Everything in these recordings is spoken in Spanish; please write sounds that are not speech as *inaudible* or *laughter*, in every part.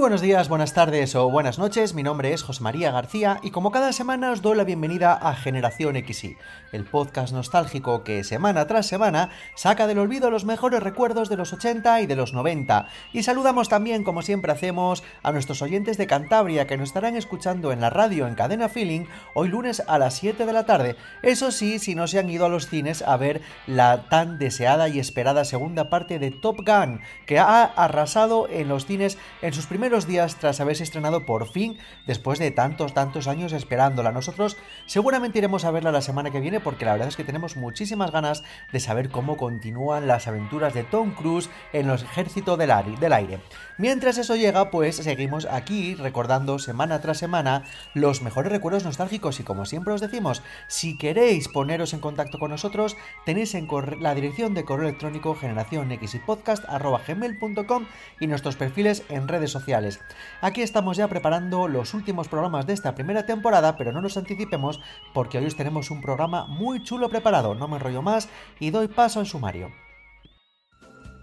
Buenos días, buenas tardes o buenas noches, mi nombre es José María García y como cada semana os doy la bienvenida a Generación XY, el podcast nostálgico que semana tras semana saca del olvido los mejores recuerdos de los 80 y de los 90. Y saludamos también, como siempre hacemos, a nuestros oyentes de Cantabria que nos estarán escuchando en la radio en Cadena Feeling hoy lunes a las 7 de la tarde. Eso sí, si no se han ido a los cines a ver la tan deseada y esperada segunda parte de Top Gun, que ha arrasado en los cines en sus primeros días tras haberse estrenado por fin después de tantos, tantos años esperándola. Nosotros seguramente iremos a verla la semana que viene porque la verdad es que tenemos muchísimas ganas de saber cómo continúan las aventuras de Tom Cruise en los ejércitos del, aire. Mientras eso llega, pues seguimos aquí recordando semana tras semana los mejores recuerdos nostálgicos y como siempre os decimos, si queréis poneros en contacto con nosotros, tenéis en la dirección de correo electrónico generación y nuestros perfiles en redes sociales Aquí estamos ya preparando los últimos programas de esta primera temporada, pero no nos anticipemos porque hoy os tenemos un programa muy chulo preparado. No me enrollo más y doy paso al sumario.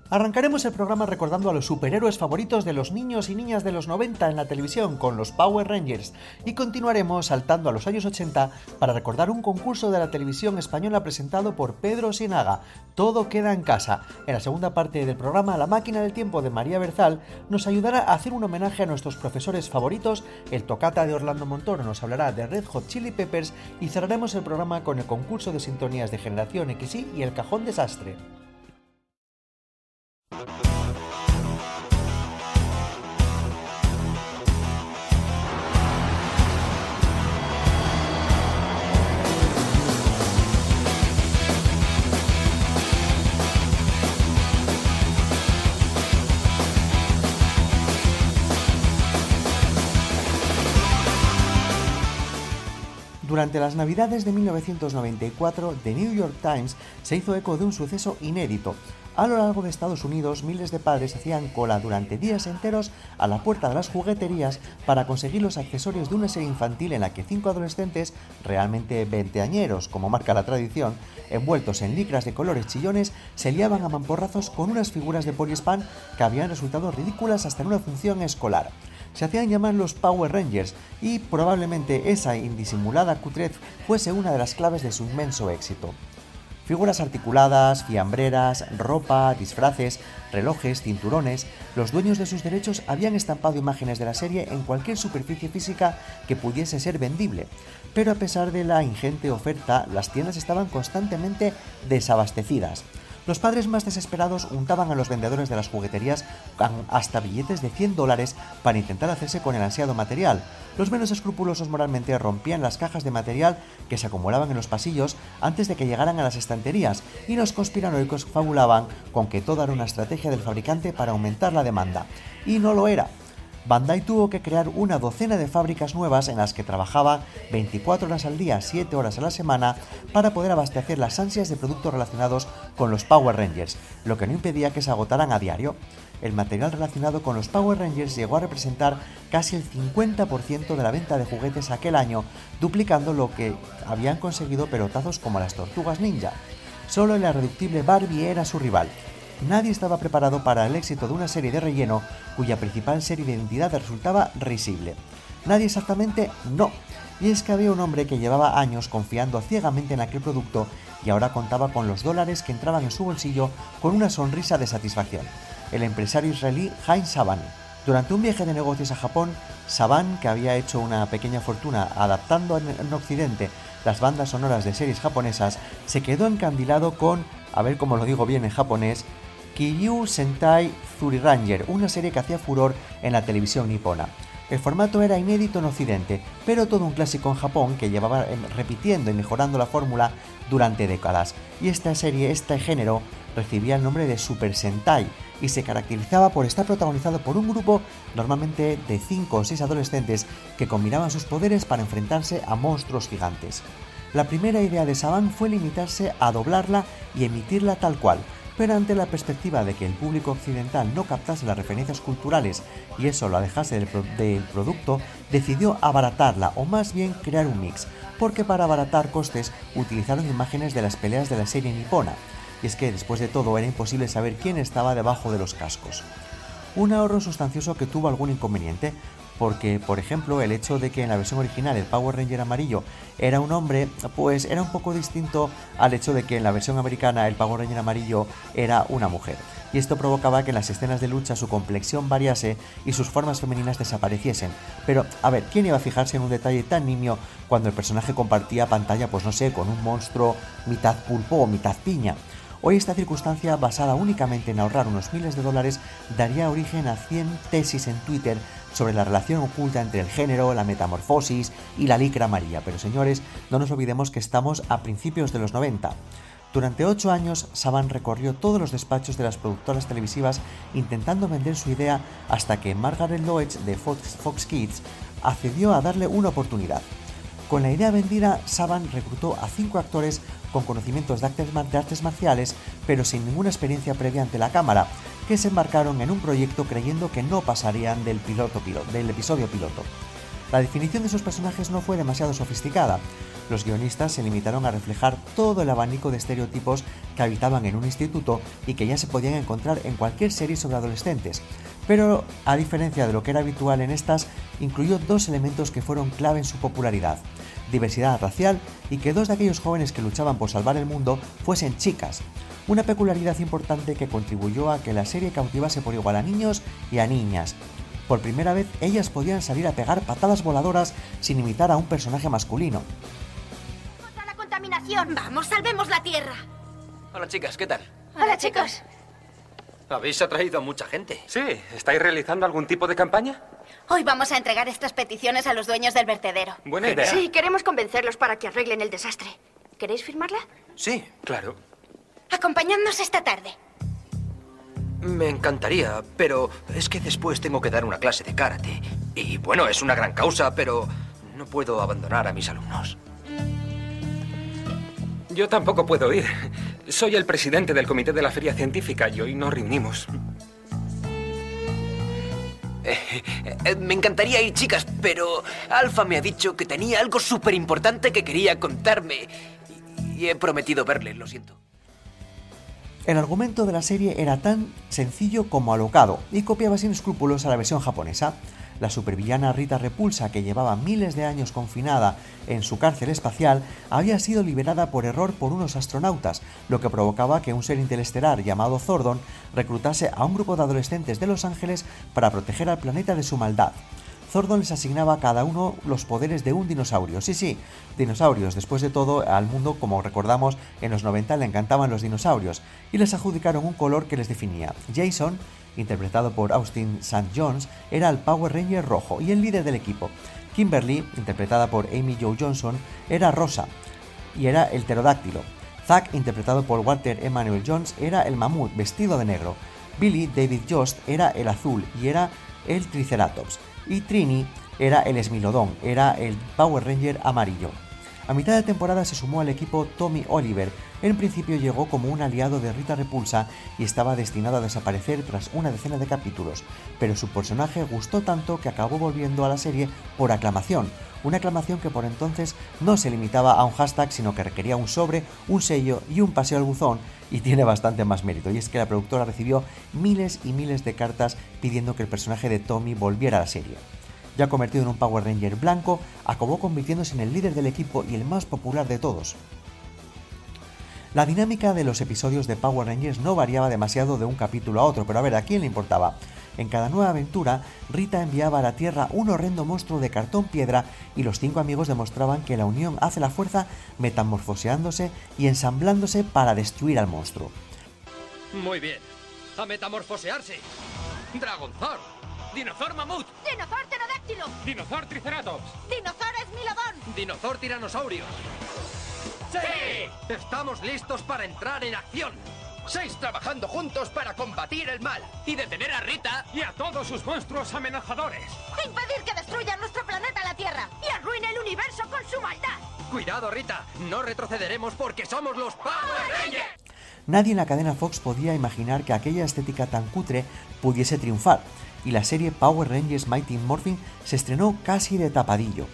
Arrancaremos el programa recordando a los superhéroes favoritos de los niños y niñas de los 90 en la televisión con los Power Rangers y continuaremos saltando a los años 80 para recordar un concurso de la televisión española presentado por Pedro Sinaga, Todo queda en casa. En la segunda parte del programa La máquina del tiempo de María Berzal nos ayudará a hacer un homenaje a nuestros profesores favoritos, el Tocata de Orlando Montoro nos hablará de Red Hot Chili Peppers y cerraremos el programa con el concurso de sintonías de Generación XY y el Cajón Desastre. Thank you. Durante las Navidades de 1994, The New York Times se hizo eco de un suceso inédito. A lo largo de Estados Unidos, miles de padres hacían cola durante días enteros a la puerta de las jugueterías para conseguir los accesorios de una serie infantil en la que cinco adolescentes, realmente veinteañeros, como marca la tradición, envueltos en licras de colores chillones, se liaban a mamporrazos con unas figuras de poliespan que habían resultado ridículas hasta en una función escolar se hacían llamar los Power Rangers y probablemente esa indisimulada cutrez fuese una de las claves de su inmenso éxito. Figuras articuladas, fiambreras, ropa, disfraces, relojes, cinturones, los dueños de sus derechos habían estampado imágenes de la serie en cualquier superficie física que pudiese ser vendible, pero a pesar de la ingente oferta, las tiendas estaban constantemente desabastecidas. Los padres más desesperados untaban a los vendedores de las jugueterías hasta billetes de 100 dólares para intentar hacerse con el ansiado material. Los menos escrupulosos moralmente rompían las cajas de material que se acumulaban en los pasillos antes de que llegaran a las estanterías y los conspiranoicos fabulaban con que toda era una estrategia del fabricante para aumentar la demanda. Y no lo era. Bandai tuvo que crear una docena de fábricas nuevas en las que trabajaba 24 horas al día, 7 horas a la semana, para poder abastecer las ansias de productos relacionados con los Power Rangers, lo que no impedía que se agotaran a diario. El material relacionado con los Power Rangers llegó a representar casi el 50% de la venta de juguetes aquel año, duplicando lo que habían conseguido pelotazos como las tortugas ninja. Solo el irreductible Barbie era su rival, nadie estaba preparado para el éxito de una serie de relleno cuya principal serie de identidad resultaba risible. Nadie exactamente no. Y es que había un hombre que llevaba años confiando ciegamente en aquel producto y ahora contaba con los dólares que entraban en su bolsillo con una sonrisa de satisfacción. El empresario israelí Heinz Saban. Durante un viaje de negocios a Japón, Saban, que había hecho una pequeña fortuna adaptando en Occidente las bandas sonoras de series japonesas, se quedó encandilado con, a ver cómo lo digo bien en japonés, Kiryu Sentai Zuri Ranger, una serie que hacía furor en la televisión nipona. El formato era inédito en Occidente, pero todo un clásico en Japón que llevaba em, repitiendo y mejorando la fórmula durante décadas. Y esta serie, este género, recibía el nombre de Super Sentai y se caracterizaba por estar protagonizado por un grupo normalmente de 5 o 6 adolescentes que combinaban sus poderes para enfrentarse a monstruos gigantes. La primera idea de Saban fue limitarse a doblarla y emitirla tal cual, pero ante la perspectiva de que el público occidental no captase las referencias culturales y eso lo alejase del, del producto, decidió abaratarla o más bien crear un mix, porque para abaratar costes utilizaron imágenes de las peleas de la serie nipona, y es que después de todo era imposible saber quién estaba debajo de los cascos. Un ahorro sustancioso que tuvo algún inconveniente, porque, por ejemplo, el hecho de que en la versión original el Power Ranger amarillo era un hombre, pues era un poco distinto al hecho de que en la versión americana el Power Ranger amarillo era una mujer. Y esto provocaba que en las escenas de lucha su complexión variase y sus formas femeninas desapareciesen. Pero, a ver, ¿quién iba a fijarse en un detalle tan nimio cuando el personaje compartía pantalla, pues no sé, con un monstruo mitad pulpo o mitad piña? Hoy esta circunstancia, basada únicamente en ahorrar unos miles de dólares, daría origen a 100 tesis en Twitter sobre la relación oculta entre el género, la metamorfosis y la licra amarilla. Pero señores, no nos olvidemos que estamos a principios de los 90. Durante ocho años, Saban recorrió todos los despachos de las productoras televisivas intentando vender su idea hasta que Margaret Loeb de Fox, Fox Kids accedió a darle una oportunidad. Con la idea vendida, Saban reclutó a cinco actores con conocimientos de artes, marciales, pero sin ninguna experiencia previa ante la cámara, que se embarcaron en un proyecto creyendo que no pasarían del, piloto, del episodio piloto. La definición de sus personajes no fue demasiado sofisticada. Los guionistas se limitaron a reflejar todo el abanico de estereotipos que habitaban en un instituto y que ya se podían encontrar en cualquier serie sobre adolescentes. Pero, a diferencia de lo que era habitual en estas, incluyó dos elementos que fueron clave en su popularidad diversidad racial y que dos de aquellos jóvenes que luchaban por salvar el mundo fuesen chicas, una peculiaridad importante que contribuyó a que la serie cautivase por igual a niños y a niñas. Por primera vez ellas podían salir a pegar patadas voladoras sin imitar a un personaje masculino. ¡Contra la contaminación! ¡Vamos, salvemos la Tierra! Hola chicas, ¿qué tal? Hola, chicos. Habéis atraído a mucha gente. Sí, ¿estáis realizando algún tipo de campaña? Hoy vamos a entregar estas peticiones a los dueños del vertedero. Buena idea. Sí, queremos convencerlos para que arreglen el desastre. ¿Queréis firmarla? Sí, Claro. Acompañadnos esta tarde. me encantaría, pero es que después tengo que dar una clase de karate. Y bueno, es una gran causa, pero no puedo abandonar a mis alumnos. Yo tampoco puedo ir. Soy el presidente del comité de la feria científica y hoy nos reunimos. Eh, eh, me encantaría ir, chicas, pero Alfa me ha dicho que tenía algo súper importante que quería contarme. Y, y he prometido verle, lo siento. El argumento de la serie era tan sencillo como alocado y copiaba sin escrúpulos a la versión japonesa. La supervillana Rita Repulsa, que llevaba miles de años confinada en su cárcel espacial, había sido liberada por error por unos astronautas, lo que provocaba que un ser interestelar llamado Zordon reclutase a un grupo de adolescentes de Los Ángeles para proteger al planeta de su maldad. Zordon les asignaba a cada uno los poderes de un dinosaurio. Sí, sí, dinosaurios. Después de todo, al mundo, como recordamos, en los 90 le encantaban los dinosaurios y les adjudicaron un color que les definía. Jason, interpretado por Austin St. Jones, era el Power Ranger rojo y el líder del equipo. Kimberly, interpretada por Amy Jo Johnson, era rosa y era el pterodáctilo. Zack, interpretado por Walter Emmanuel Jones, era el mamut vestido de negro. Billy David Jost era el azul y era el Triceratops. Y Trini era el Smilodon, era el Power Ranger amarillo. A mitad de temporada se sumó al equipo Tommy Oliver. En principio llegó como un aliado de Rita Repulsa y estaba destinado a desaparecer tras una decena de capítulos, pero su personaje gustó tanto que acabó volviendo a la serie por aclamación, una aclamación que por entonces no se limitaba a un hashtag, sino que requería un sobre, un sello y un paseo al buzón, y tiene bastante más mérito, y es que la productora recibió miles y miles de cartas pidiendo que el personaje de Tommy volviera a la serie. Ya convertido en un Power Ranger blanco, acabó convirtiéndose en el líder del equipo y el más popular de todos. La dinámica de los episodios de Power Rangers no variaba demasiado de un capítulo a otro, pero a ver, ¿a quién le importaba? En cada nueva aventura, Rita enviaba a la Tierra un horrendo monstruo de cartón piedra y los cinco amigos demostraban que la unión hace la fuerza metamorfoseándose y ensamblándose para destruir al monstruo. Muy bien. A metamorfosearse. Dragonzor. Dinosaur mamut. ¡Dinosaur pterodáctilo! Dinosaur Triceratops. ¡Dinosaur esmilodón! Dinosaur tiranosaurio. ¡Sí! Estamos listos para entrar en acción. Seis trabajando juntos para combatir el mal. y detener a Rita. Y a todos sus monstruos amenazadores. ¡Impedir que destruya nuestro planeta, la Tierra! ¡Y arruine el universo con su maldad! Cuidado, Rita. No retrocederemos porque somos los Power Rangers. nadie en la cadena Fox podía imaginar que aquella estética tan cutre pudiese triunfar, y la serie Power Rangers Mighty Morphin se estrenó casi de tapadillo.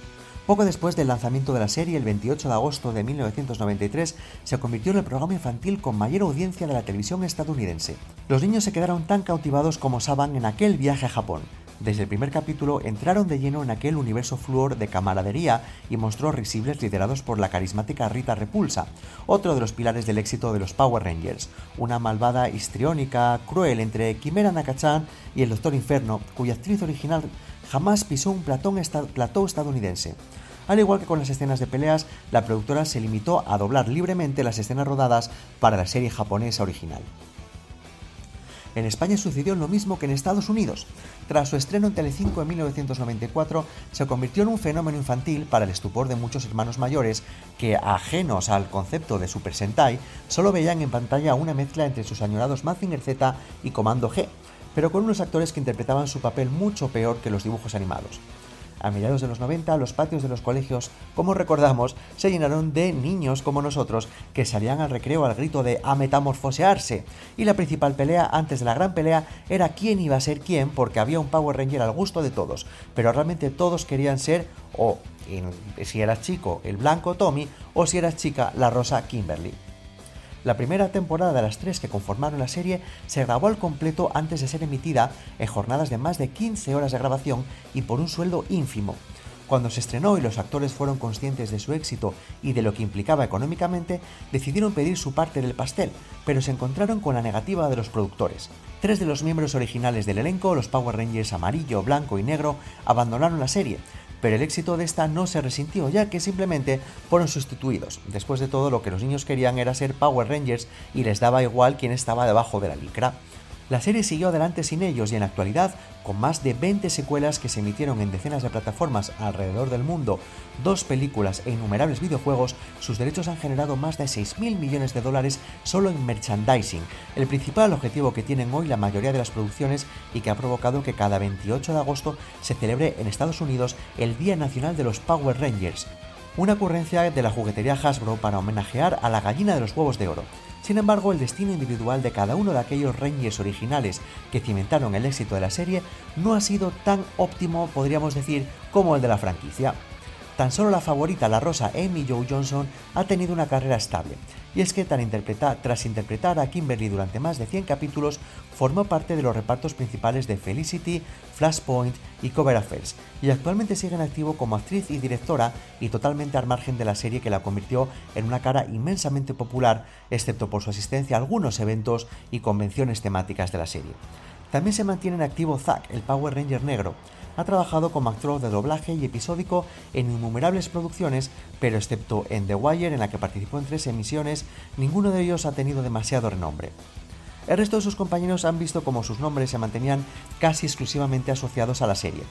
Poco después del lanzamiento de la serie, el 28 de agosto de 1993, se convirtió en el programa infantil con mayor audiencia de la televisión estadounidense. Los niños se quedaron tan cautivados como Saban en aquel viaje a Japón. Desde el primer capítulo entraron de lleno en aquel universo fluor de camaradería y monstruos risibles liderados por la carismática Rita Repulsa, otro de los pilares del éxito de los Power Rangers, una malvada histriónica, cruel entre Quimera Nakachan y el Doctor Inferno, cuya actriz original jamás pisó un platón plató estadounidense. Al igual que con las escenas de peleas, la productora se limitó a doblar libremente las escenas rodadas para la serie japonesa original. En España sucedió lo mismo que en Estados Unidos. Tras su estreno en Telecinco en 1994, se convirtió en un fenómeno infantil para el estupor de muchos hermanos mayores que, ajenos al concepto de Super Sentai, solo veían en pantalla una mezcla entre sus añorados Mazinger Z y Comando G, pero con unos actores que interpretaban su papel mucho peor que los dibujos animados. A mediados de los 90, los patios de los colegios, como recordamos, se llenaron de niños como nosotros que salían al recreo al grito de a metamorfosearse. Y la principal pelea antes de la gran pelea era quién iba a ser quién porque había un Power Ranger al gusto de todos. Pero realmente todos querían ser o si eras chico el blanco Tommy o si eras chica la rosa Kimberly. La primera temporada de las tres que conformaron la serie se grabó al completo antes de ser emitida en jornadas de más de 15 horas de grabación y por un sueldo ínfimo. Cuando se estrenó y los actores fueron conscientes de su éxito y de lo que implicaba económicamente, decidieron pedir su parte del pastel, pero se encontraron con la negativa de los productores. Tres de los miembros originales del elenco, los Power Rangers amarillo, blanco y negro, abandonaron la serie, pero el éxito de esta no se resintió ya que simplemente fueron sustituidos. Después de todo lo que los niños querían era ser Power Rangers y les daba igual quién estaba debajo de la licra. La serie siguió adelante sin ellos y en actualidad, con más de 20 secuelas que se emitieron en decenas de plataformas alrededor del mundo, dos películas e innumerables videojuegos, sus derechos han generado más de 6.000 millones de dólares solo en merchandising, el principal objetivo que tienen hoy la mayoría de las producciones y que ha provocado que cada 28 de agosto se celebre en Estados Unidos el Día Nacional de los Power Rangers, una ocurrencia de la juguetería Hasbro para homenajear a la gallina de los huevos de oro. Sin embargo, el destino individual de cada uno de aquellos Rangers originales que cimentaron el éxito de la serie no ha sido tan óptimo, podríamos decir, como el de la franquicia. Tan solo la favorita, la rosa Amy Joe Johnson, ha tenido una carrera estable. Y es que tras interpretar a Kimberly durante más de 100 capítulos, formó parte de los repartos principales de Felicity, Flashpoint y Cover Affairs, y actualmente sigue en activo como actriz y directora y totalmente al margen de la serie que la convirtió en una cara inmensamente popular, excepto por su asistencia a algunos eventos y convenciones temáticas de la serie. También se mantiene en activo Zack, el Power Ranger negro, ha trabajado como actor de doblaje y episódico en innumerables producciones, pero excepto en The Wire, en la que participó en tres emisiones, ninguno de ellos ha tenido demasiado renombre. El resto de sus compañeros han visto como sus nombres se mantenían casi exclusivamente asociados a la serie.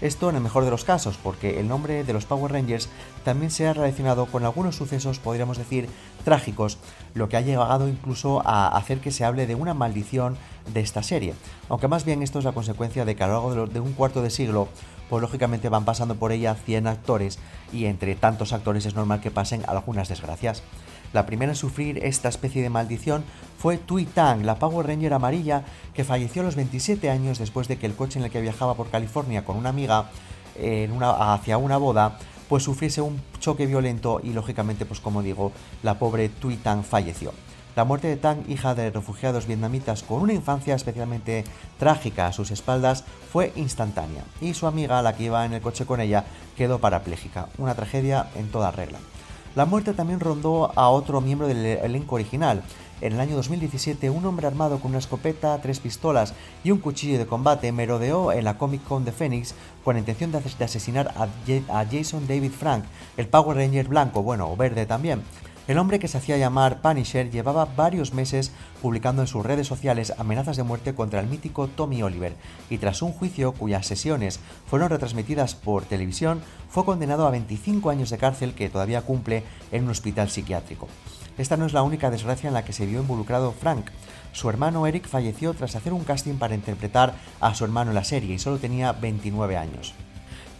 Esto en el mejor de los casos, porque el nombre de los Power Rangers también se ha relacionado con algunos sucesos, podríamos decir, trágicos, lo que ha llegado incluso a hacer que se hable de una maldición de esta serie. Aunque más bien esto es la consecuencia de que a lo largo de, un cuarto de siglo, pues lógicamente van pasando por ella 100 actores y entre tantos actores es normal que pasen algunas desgracias. La primera en sufrir esta especie de maldición fue Tui Tang, la Power Ranger amarilla, que falleció a los 27 años después de que el coche en el que viajaba por California con una amiga hacia una boda, pues sufriese un choque violento y lógicamente, pues como digo, la pobre Tui Tang falleció. La muerte de Tang, hija de refugiados vietnamitas con una infancia especialmente trágica a sus espaldas, fue instantánea y su amiga, la que iba en el coche con ella, quedó parapléjica. Una tragedia en toda regla. La muerte también rondó a otro miembro del elenco original. En el año 2017, un hombre armado con una escopeta, tres pistolas y un cuchillo de combate merodeó en la Comic Con de Phoenix con la intención de asesinar a Jason David Frank, el Power Ranger blanco, bueno, o verde también. El hombre que se hacía llamar Punisher llevaba varios meses publicando en sus redes sociales amenazas de muerte contra el mítico Tommy Oliver y tras un juicio cuyas sesiones fueron retransmitidas por televisión fue condenado a 25 años de cárcel que todavía cumple en un hospital psiquiátrico. Esta no es la única desgracia en la que se vio involucrado Frank. Su hermano Eric falleció tras hacer un casting para interpretar a su hermano en la serie y solo tenía 29 años.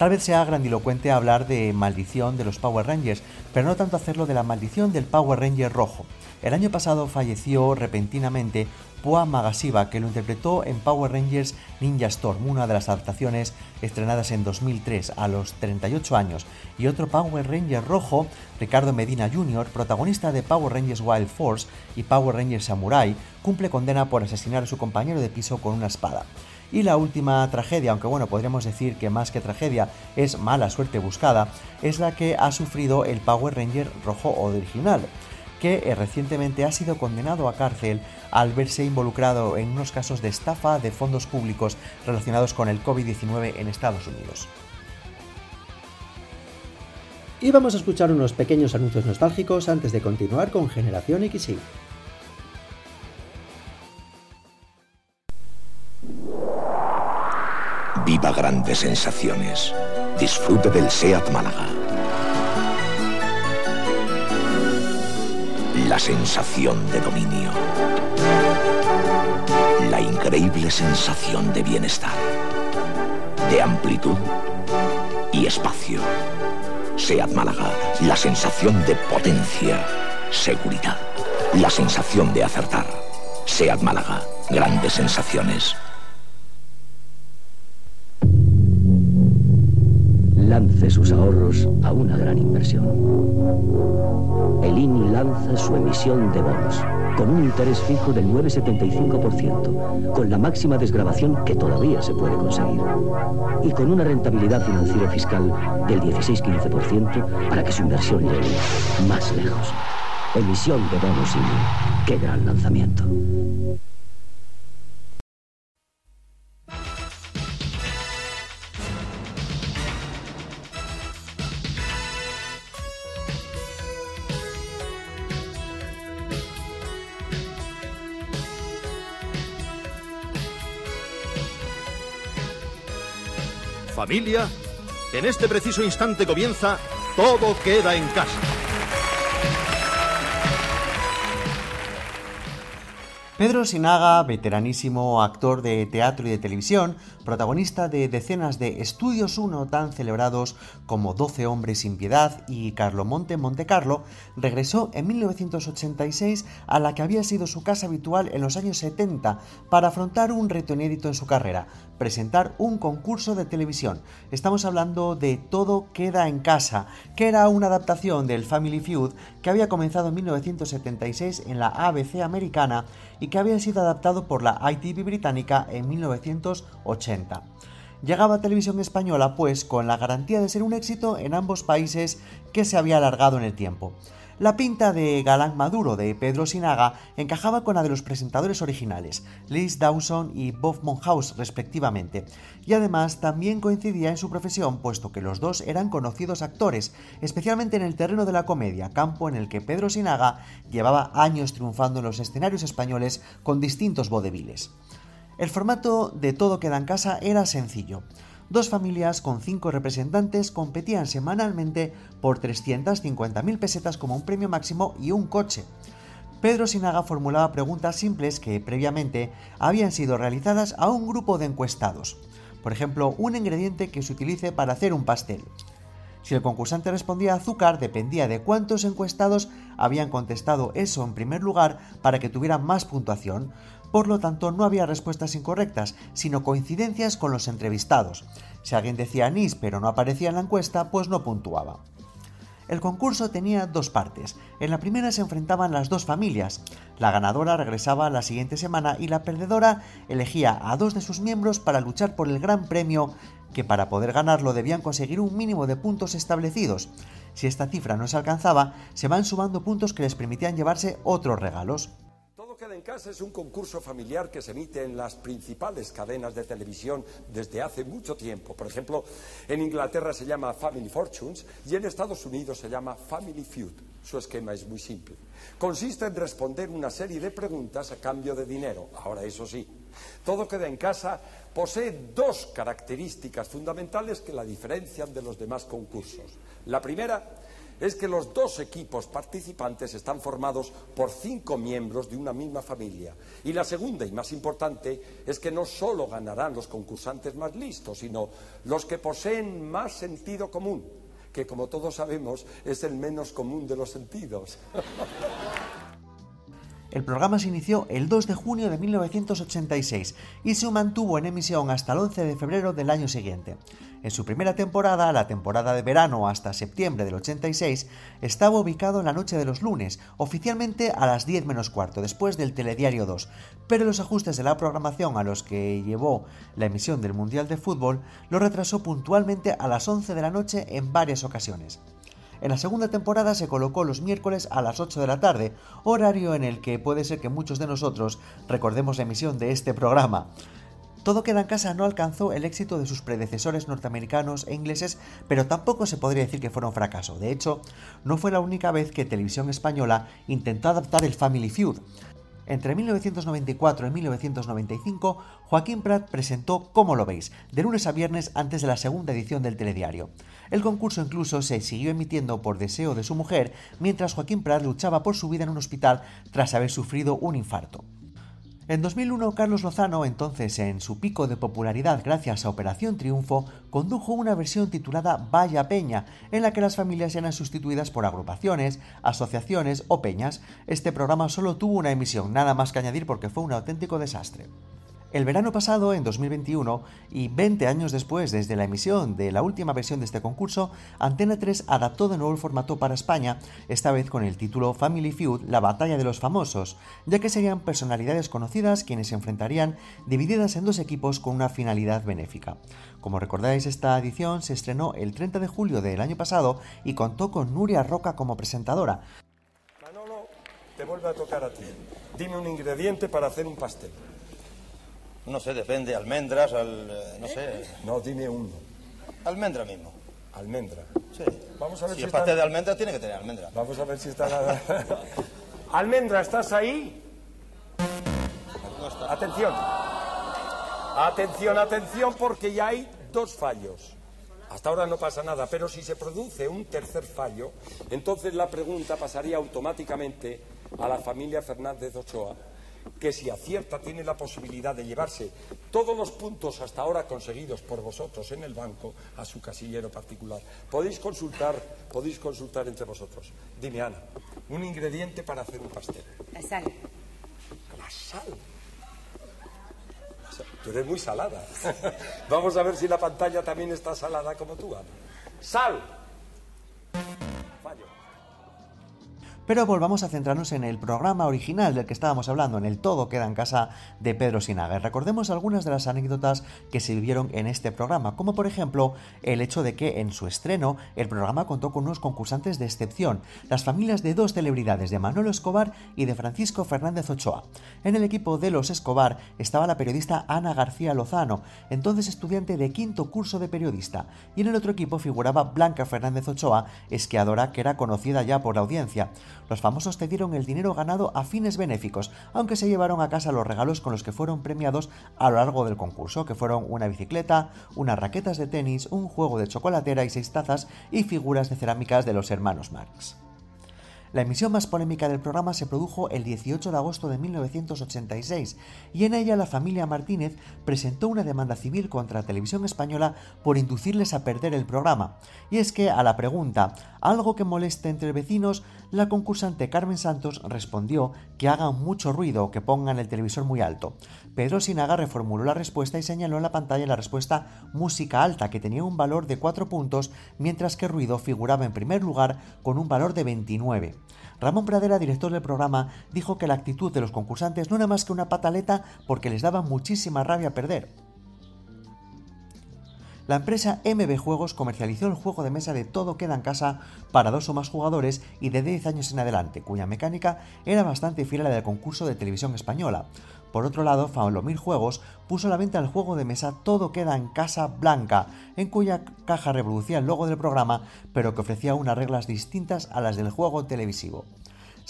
Tal vez sea grandilocuente hablar de maldición de los Power Rangers, pero no tanto hacerlo de la maldición del Power Ranger rojo. El año pasado falleció repentinamente Pua Magasiva, que lo interpretó en Power Rangers Ninja Storm, una de las adaptaciones estrenadas en 2003 a los 38 años, y otro Power Ranger rojo, Ricardo Medina Jr., protagonista de Power Rangers Wild Force y Power Rangers Samurai, cumple condena por asesinar a su compañero de piso con una espada. Y la última tragedia, aunque bueno, podríamos decir que más que tragedia es mala suerte buscada, es la que ha sufrido el Power Ranger rojo original que eh, recientemente ha sido condenado a cárcel al verse involucrado en unos casos de estafa de fondos públicos relacionados con el COVID-19 en Estados Unidos. Y vamos a escuchar unos pequeños anuncios nostálgicos antes de continuar con Generación XY. Grandes sensaciones. Disfrute del SEAT Málaga. La sensación de dominio. La increíble sensación de bienestar. De amplitud y espacio. SEAT Málaga, la sensación de potencia, seguridad. La sensación de acertar. SEAT Málaga, grandes sensaciones. Lance sus ahorros a una gran inversión. El INI lanza su emisión de bonos con un interés fijo del 9,75%, con la máxima desgrabación que todavía se puede conseguir, y con una rentabilidad financiera fiscal del 16,15% para que su inversión llegue más lejos. Emisión de bonos INI. ¡Qué gran lanzamiento! Familia, en este preciso instante comienza Todo queda en casa. Pedro Sinaga, veteranísimo actor de teatro y de televisión, protagonista de decenas de estudios 1 tan celebrados como 12 hombres sin piedad y Carlomonte Monte Carlo, regresó en 1986 a la que había sido su casa habitual en los años 70 para afrontar un reto inédito en su carrera, presentar un concurso de televisión. Estamos hablando de Todo queda en casa, que era una adaptación del Family Feud que había comenzado en 1976 en la ABC americana y que había sido adaptado por la ITV británica en 1980. Llegaba a televisión española pues con la garantía de ser un éxito en ambos países que se había alargado en el tiempo. La pinta de galán maduro de Pedro Sinaga encajaba con la de los presentadores originales, Liz Dawson y Bob Monhouse respectivamente, y además también coincidía en su profesión puesto que los dos eran conocidos actores, especialmente en el terreno de la comedia, campo en el que Pedro Sinaga llevaba años triunfando en los escenarios españoles con distintos vodeviles. El formato de Todo queda en casa era sencillo. Dos familias con cinco representantes competían semanalmente por 350.000 pesetas como un premio máximo y un coche. Pedro Sinaga formulaba preguntas simples que previamente habían sido realizadas a un grupo de encuestados. Por ejemplo, un ingrediente que se utilice para hacer un pastel. Si el concursante respondía azúcar, dependía de cuántos encuestados habían contestado eso en primer lugar para que tuvieran más puntuación. Por lo tanto, no había respuestas incorrectas, sino coincidencias con los entrevistados. Si alguien decía anís pero no aparecía en la encuesta, pues no puntuaba. El concurso tenía dos partes. En la primera se enfrentaban las dos familias. La ganadora regresaba la siguiente semana y la perdedora elegía a dos de sus miembros para luchar por el gran premio que para poder ganarlo debían conseguir un mínimo de puntos establecidos. Si esta cifra no se alcanzaba, se van sumando puntos que les permitían llevarse otros regalos. Queda en casa es un concurso familiar que se emite en las principales cadenas de televisión desde hace mucho tiempo. Por ejemplo, en Inglaterra se llama Family Fortunes y en Estados Unidos se llama Family Feud. Su esquema es muy simple. Consiste en responder una serie de preguntas a cambio de dinero. Ahora, eso sí, todo queda en casa posee dos características fundamentales que la diferencian de los demás concursos. La primera es que los dos equipos participantes están formados por cinco miembros de una misma familia. Y la segunda y más importante es que no solo ganarán los concursantes más listos, sino los que poseen más sentido común, que como todos sabemos es el menos común de los sentidos. *laughs* El programa se inició el 2 de junio de 1986 y se mantuvo en emisión hasta el 11 de febrero del año siguiente. En su primera temporada, la temporada de verano hasta septiembre del 86, estaba ubicado en la noche de los lunes, oficialmente a las 10 menos cuarto, después del Telediario 2, pero los ajustes de la programación a los que llevó la emisión del Mundial de Fútbol lo retrasó puntualmente a las 11 de la noche en varias ocasiones. En la segunda temporada se colocó los miércoles a las 8 de la tarde, horario en el que puede ser que muchos de nosotros recordemos la emisión de este programa. Todo queda en casa no alcanzó el éxito de sus predecesores norteamericanos e ingleses, pero tampoco se podría decir que fuera un fracaso. De hecho, no fue la única vez que Televisión Española intentó adaptar el Family Feud. Entre 1994 y 1995, Joaquín Prat presentó Cómo lo veis, de lunes a viernes antes de la segunda edición del telediario. El concurso incluso se siguió emitiendo por deseo de su mujer, mientras Joaquín Prat luchaba por su vida en un hospital tras haber sufrido un infarto. En 2001, Carlos Lozano, entonces en su pico de popularidad gracias a Operación Triunfo, condujo una versión titulada Vaya Peña, en la que las familias eran sustituidas por agrupaciones, asociaciones o peñas. Este programa solo tuvo una emisión, nada más que añadir porque fue un auténtico desastre. El verano pasado, en 2021, y 20 años después desde la emisión de la última versión de este concurso, Antena 3 adaptó de nuevo el formato para España, esta vez con el título Family Feud, la batalla de los famosos, ya que serían personalidades conocidas quienes se enfrentarían divididas en dos equipos con una finalidad benéfica. Como recordáis, esta edición se estrenó el 30 de julio del año pasado y contó con Nuria Roca como presentadora. Manolo, te vuelve a tocar a ti. Dime un ingrediente para hacer un pastel. No sé, depende, almendras, al, eh, no sé. No, dime uno. Almendra mismo. Almendra. Sí. Vamos a ver si si es está- pastel de almendra, tiene que tener almendra. Vamos a ver si está nada. *laughs* Almendra, ¿estás ahí? Atención. Atención, atención, porque ya hay dos fallos. Hasta ahora no pasa nada, pero si se produce un tercer fallo, entonces la pregunta pasaría automáticamente a la familia Fernández Ochoa, que si acierta tiene la posibilidad de llevarse todos los puntos hasta ahora conseguidos por vosotros en el banco a su casillero particular. Podéis consultar, podéis consultar entre vosotros. Dime, Ana, un ingrediente para hacer un pastel. La sal. La sal. La sal. Tú eres muy salada. *laughs* Vamos a ver si la pantalla también está salada como tú, Ana. Sal. Pero volvamos a centrarnos en el programa original del que estábamos hablando, en el Todo queda en casa de Pedro Sinaga. Recordemos algunas de las anécdotas que se vivieron en este programa, como por ejemplo el hecho de que en su estreno el programa contó con unos concursantes de excepción, las familias de dos celebridades, de Manolo Escobar y de Francisco Fernández Ochoa. En el equipo de los Escobar estaba la periodista Ana García Lozano, entonces estudiante de quinto curso de periodista, y en el otro equipo figuraba Blanca Fernández Ochoa, esquiadora que era conocida ya por la audiencia. Los famosos cedieron el dinero ganado a fines benéficos, aunque se llevaron a casa los regalos con los que fueron premiados a lo largo del concurso, que fueron una bicicleta, unas raquetas de tenis, un juego de chocolatera y seis tazas y figuras de cerámicas de los hermanos Marx. La emisión más polémica del programa se produjo el 18 de agosto de 1986 y en ella la familia Martínez presentó una demanda civil contra Televisión Española por inducirles a perder el programa. Y es que a la pregunta ¿algo que moleste entre vecinos? la concursante Carmen Santos respondió que hagan mucho ruido o que pongan el televisor muy alto. Pedro Sinaga reformuló la respuesta y señaló en la pantalla la respuesta música alta que tenía un valor de 4 puntos mientras que ruido figuraba en primer lugar con un valor de 29. Ramón Pradera, director del programa, dijo que la actitud de los concursantes no era más que una pataleta porque les daba muchísima rabia perder. La empresa MB Juegos comercializó el juego de mesa de Todo queda en casa para dos o más jugadores y de 10 años en adelante, cuya mecánica era bastante fiel a la del concurso de televisión española. Por otro lado, Faolomir Juegos puso a la venta el juego de mesa Todo queda en Casa Blanca, en cuya caja reproducía el logo del programa, pero que ofrecía unas reglas distintas a las del juego televisivo.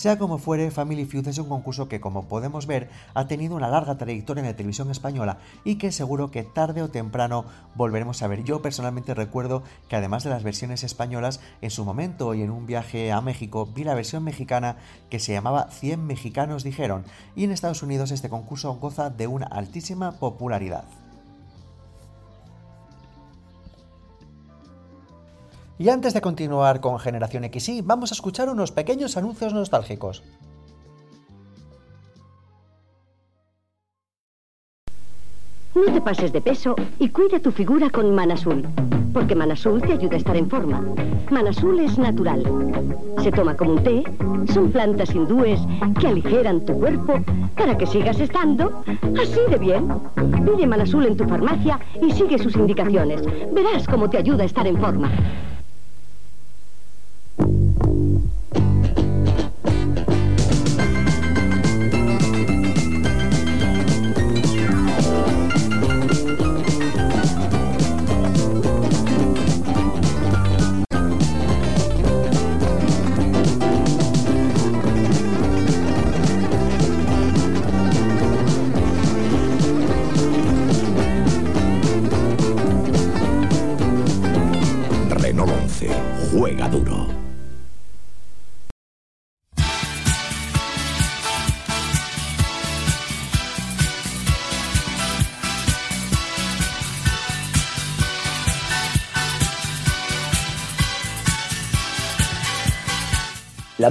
Sea como fuere, Family Feud es un concurso que, como podemos ver, ha tenido una larga trayectoria en la televisión española y que seguro que tarde o temprano volveremos a ver. Yo personalmente recuerdo que además de las versiones españolas, en su momento y en un viaje a México vi la versión mexicana que se llamaba 100 mexicanos dijeron y en Estados Unidos este concurso goza de una altísima popularidad. Y antes de continuar con Generación XY, vamos a escuchar unos pequeños anuncios nostálgicos. No te pases de peso y cuida tu figura con Manasul, porque Manasul te ayuda a estar en forma. Manasul es natural. Se toma como un té, son plantas hindúes que aligeran tu cuerpo para que sigas estando así de bien. Pide Manasul en tu farmacia y sigue sus indicaciones. Verás cómo te ayuda a estar en forma.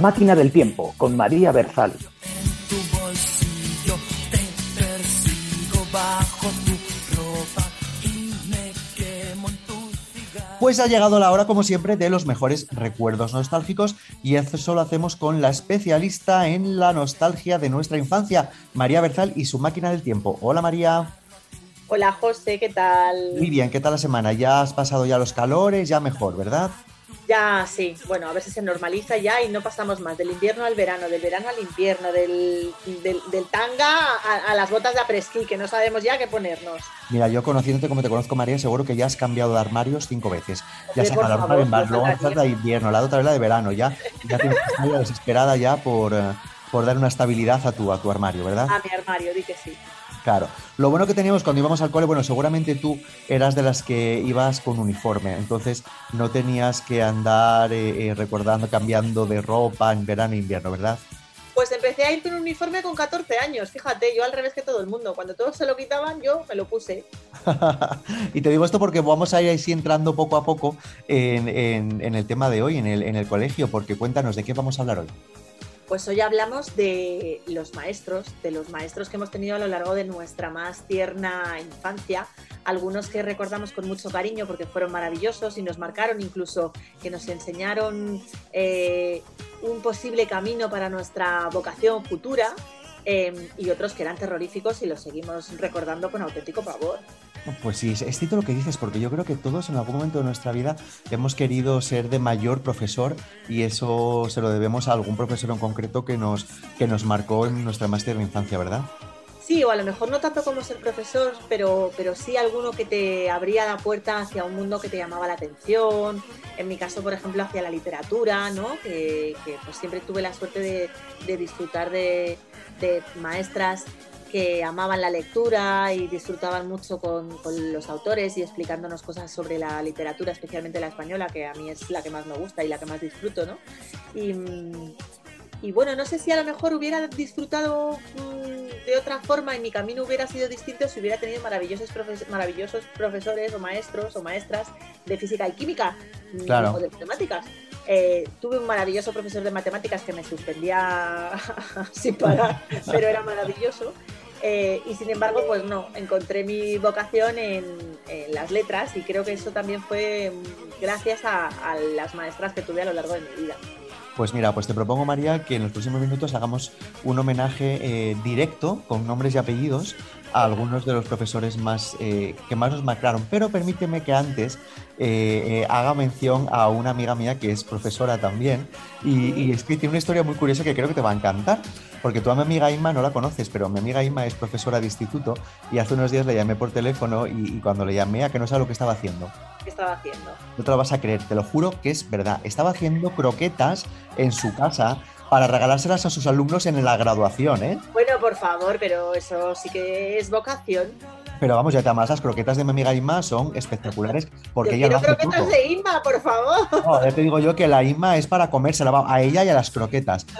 La máquina del tiempo con María Berzal. Pues ha llegado la hora, como siempre, de los mejores recuerdos nostálgicos y eso lo hacemos con la especialista en la nostalgia de nuestra infancia, María Berzal y su máquina del tiempo. Hola María. Hola José, ¿qué tal? Muy bien, ¿qué tal la semana? Ya has pasado ya los calores, ya mejor, ¿verdad? Ya, sí, bueno, a si se normaliza ya y no pasamos más del invierno al verano, del verano al invierno, del, del, del tanga a, a las botas de apresquí, que no sabemos ya qué ponernos. Mira, yo conociéndote como te conozco, María, seguro que ya has cambiado de armarios cinco veces. Ya has sacado de invierno, no luego la de invierno, la otra vez la de verano, ya, ya tienes ya desesperada ya por, eh, por dar una estabilidad a tu, a tu armario, ¿verdad? A mi armario, di que sí. Claro. Lo bueno que teníamos cuando íbamos al cole, bueno, seguramente tú eras de las que ibas con uniforme, entonces no tenías que andar eh, eh, recordando, cambiando de ropa en verano e invierno, ¿verdad? Pues empecé a ir con un uniforme con 14 años, fíjate, yo al revés que todo el mundo. Cuando todos se lo quitaban, yo me lo puse. *laughs* y te digo esto porque vamos a ir así entrando poco a poco en, en- en el tema de hoy, en el, en el colegio, porque cuéntanos de qué vamos a hablar hoy. Pues hoy hablamos de los maestros, de los maestros que hemos tenido a lo largo de nuestra más tierna infancia, algunos que recordamos con mucho cariño porque fueron maravillosos y nos marcaron, incluso que nos enseñaron eh, un posible camino para nuestra vocación futura, eh, y otros que eran terroríficos y los seguimos recordando con auténtico pavor. Pues sí, es, es cierto lo que dices, porque yo creo que todos en algún momento de nuestra vida hemos querido ser de mayor profesor y eso se lo debemos a algún profesor en concreto que nos, que nos marcó en nuestra más tierna infancia, ¿verdad? Sí, o a lo mejor no tanto como ser profesor, pero, pero sí alguno que te abría la puerta hacia un mundo que te llamaba la atención. En mi caso, por ejemplo, hacia la literatura, ¿no? Que, que, pues siempre tuve la suerte de, de disfrutar de, de maestras que amaban la lectura y disfrutaban mucho con, con, los autores y explicándonos cosas sobre la literatura, especialmente la española, que a mí es la que más me gusta y la que más disfruto, ¿no? Y, y bueno, no sé si a lo mejor hubiera disfrutado de otra forma y mi camino hubiera sido distinto si hubiera tenido maravillosos, profes maravillosos profesores o maestros o maestras de física y química claro. o de matemáticas. Eh, tuve un maravilloso profesor de matemáticas que me suspendía *laughs* sin parar, pero era maravilloso. Eh, y sin embargo, pues no, encontré mi vocación en, en, las letras y creo que eso también fue gracias a, a las maestras que tuve a lo largo de mi vida. Pues mira, pues te propongo, María, que en los próximos minutos hagamos un homenaje eh, directo, con nombres y apellidos, a algunos de los profesores más eh, que más nos marcaron. Pero permíteme que antes eh, haga mención a una amiga mía que es profesora también y, y, tiene una historia muy curiosa que creo que te va a encantar. Porque tú a mi amiga Inma no la conoces, pero mi amiga Inma es profesora de instituto y hace unos días le llamé por teléfono y, y cuando le llamé a que no sabe lo que estaba haciendo. ¿Qué estaba haciendo? No te lo vas a creer, te lo juro que es verdad. Estaba haciendo croquetas en su casa para regalárselas a sus alumnos en la graduación, ¿eh? Bueno, por favor, pero eso sí que es vocación. Pero vamos, ya te amas, las croquetas de mi amiga Inma son espectaculares porque yo ella lo hace croquetas de Inma, por favor. No, ya te digo yo que la Inma es para comérsela a ella y a las croquetas. *laughs*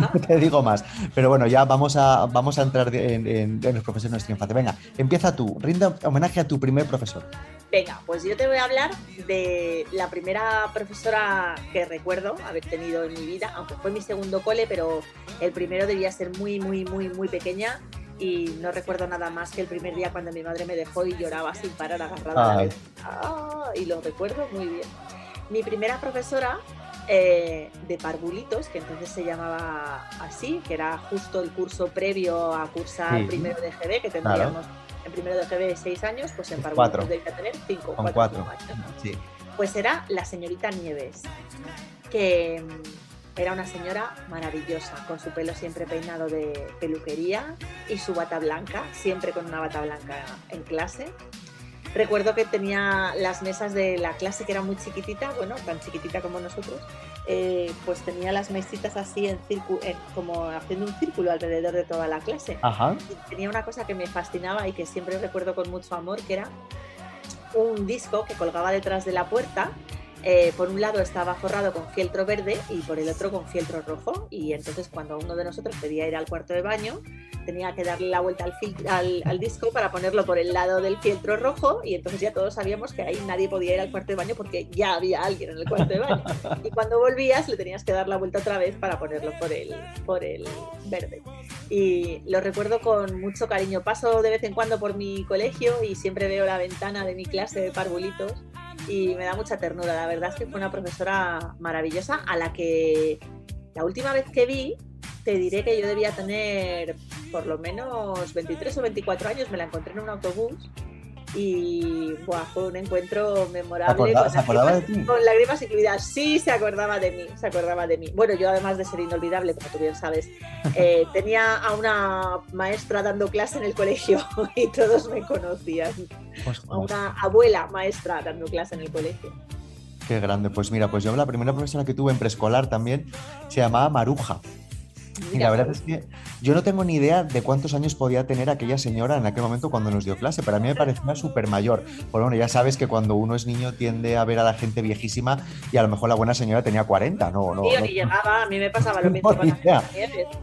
No te digo más. Pero bueno, ya vamos a, vamos a entrar en, en, en los profesores de nuestra. Venga, empieza tú, rinda homenaje a tu primer profesor. Venga, pues yo te voy a hablar de la primera profesora que recuerdo haber tenido en mi vida, aunque fue mi segundo cole, pero el primero debía ser muy, muy, muy, muy pequeña. Y no recuerdo nada más que el primer día cuando mi madre me dejó y lloraba sin parar agarrada. Ah, y lo recuerdo muy bien. Mi primera profesora eh, de parvulitos, que entonces se llamaba así, que era justo el curso previo a cursar Sí. primero de GB, que Claro. tendríamos en primero de GB seis años, pues en parvulitos debía tener cinco, Con cuatro, cuatro. cinco años. Sí. Pues era la señorita Nieves, que mm, era una señora maravillosa, con su pelo siempre peinado de peluquería y su bata blanca, siempre con una bata blanca en clase. Recuerdo que tenía las mesas de la clase que era muy chiquitita, bueno, tan chiquitita como nosotros, eh, pues tenía las mesitas así en círculo, como haciendo un círculo alrededor de toda la clase. Ajá. Y tenía una cosa que me fascinaba y que siempre recuerdo con mucho amor, que era un disco que colgaba detrás de la puerta. Eh, por un lado estaba forrado con fieltro verde y por el otro con fieltro rojo. Y entonces cuando uno de nosotros pedía ir al cuarto de baño, tenía que darle la vuelta al, fil- al, al disco para ponerlo por el lado del fieltro rojo y entonces ya todos sabíamos que ahí nadie podía ir al cuarto de baño porque ya había alguien en el cuarto de baño. *laughs* Y cuando volvías le tenías que dar la vuelta otra vez para ponerlo por el, por el verde. Y lo recuerdo con mucho cariño. Paso de vez en cuando por mi colegio y siempre veo la ventana de mi clase de parvulitos y me da mucha ternura. La verdad es que fue una profesora maravillosa a la que la última vez que vi, te diré que yo debía tener por lo menos 23 o 24 años, me la encontré en un autobús y buah, fue un encuentro memorable. acordaba- con se acordaba de lágrimas- ti? Con lágrimas incluidas. Sí, se acordaba de mí, se acordaba de mí. Bueno, yo además de ser inolvidable, como tú bien sabes, *laughs* eh, tenía a una maestra dando clase en el colegio *laughs* y todos me conocían. A una abuela maestra dando clase en el colegio. Qué grande. Pues mira, pues yo la primera profesora que tuve en preescolar también se llamaba Maruja. Y la verdad es que yo no tengo ni idea de cuántos años podía tener aquella señora en aquel momento cuando nos dio clase, pero a mí me parecía súper mayor. Pero bueno, ya sabes que cuando uno es niño tiende a ver a la gente viejísima y a lo mejor la buena señora tenía 40, no, no. Tío, no- ni llegaba, a mí me pasaba lo *laughs* mismo con.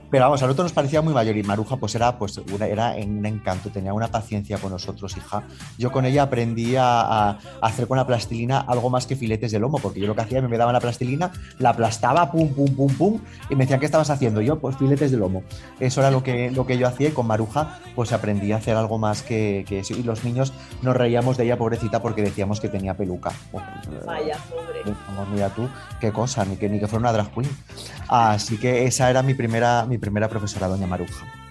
Pero vamos, al otro nos parecía muy mayor y Maruja pues era, pues, una, era un encanto, tenía una paciencia con nosotros, hija. Yo con ella aprendí a, a hacer con la plastilina algo más que filetes de lomo, porque yo lo que hacía, me daban la plastilina, la aplastaba, pum, pum, pum, pum, y me decían, ¿qué estabas haciendo? Yo, pues filetes de lomo. Eso era lo que, lo que yo hacía y con Maruja pues aprendí a hacer algo más que, que eso. Y los niños nos reíamos de ella, pobrecita, porque decíamos que tenía peluca. Vaya, pobre. Vamos, mira tú, qué cosa, ni que, ni que fuera una drag queen. Así que esa era mi primera, mi primera profesora, doña Maruja.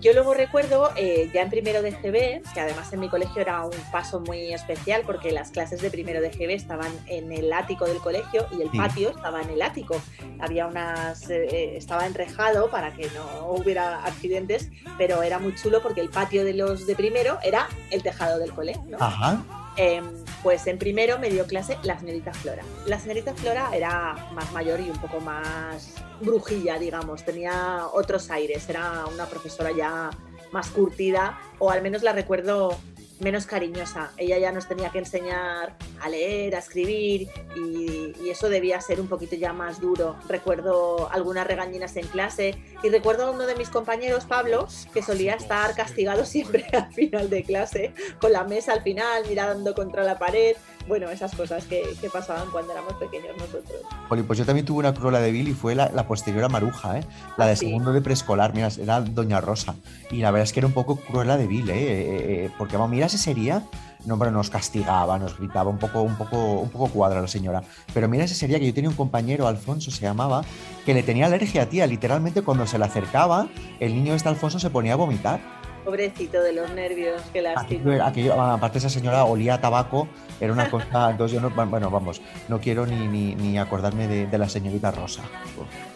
Yo luego recuerdo, eh, ya en primero de GB, que además en mi colegio era un paso muy especial porque las clases de primero de GB estaban en el ático del colegio y el Sí. patio estaba en el ático. Había unas, eh, estaba enrejado para que no hubiera accidentes, pero era muy chulo porque el patio de los de primero era el tejado del colegio. ¿no? Ajá. Em, pues en primero me dio clase la señorita Flora. La señorita Flora era más mayor y un poco más brujilla, digamos, tenía otros aires, era una profesora ya más curtida, o al menos la recuerdo menos cariñosa. Ella ya nos tenía que enseñar a leer, a escribir y, y eso debía ser un poquito ya más duro. Recuerdo algunas regañinas en clase y recuerdo a uno de mis compañeros, Pablo, que solía estar castigado *laughs* siempre al final de clase, con la mesa al final, mirando contra la pared. Bueno, esas cosas que, que pasaban cuando éramos pequeños nosotros. Poli, pues yo también tuve una cruela de Bill y fue la, la posterior a Maruja, ¿eh? la de sí? segundo de preescolar, mira, era Doña Rosa. Y la verdad es que era un poco cruela de Bill, ¿eh? Eh, eh, porque vamos, mira, ese sería, no, pero nos castigaba, nos gritaba, un poco, un poco, un poco cuadra la señora. Pero mira ese sería que yo tenía un compañero, Alfonso se llamaba, que le tenía alergia a tía, literalmente cuando se le acercaba, el niño este Alfonso se ponía a vomitar. Pobrecito de los nervios, qué lástima. Aquello, aquello- aparte esa señora olía a tabaco, era una *laughs* cosa, entonces yo no, bueno, vamos, no quiero ni, ni, ni acordarme de, de la señorita Rosa.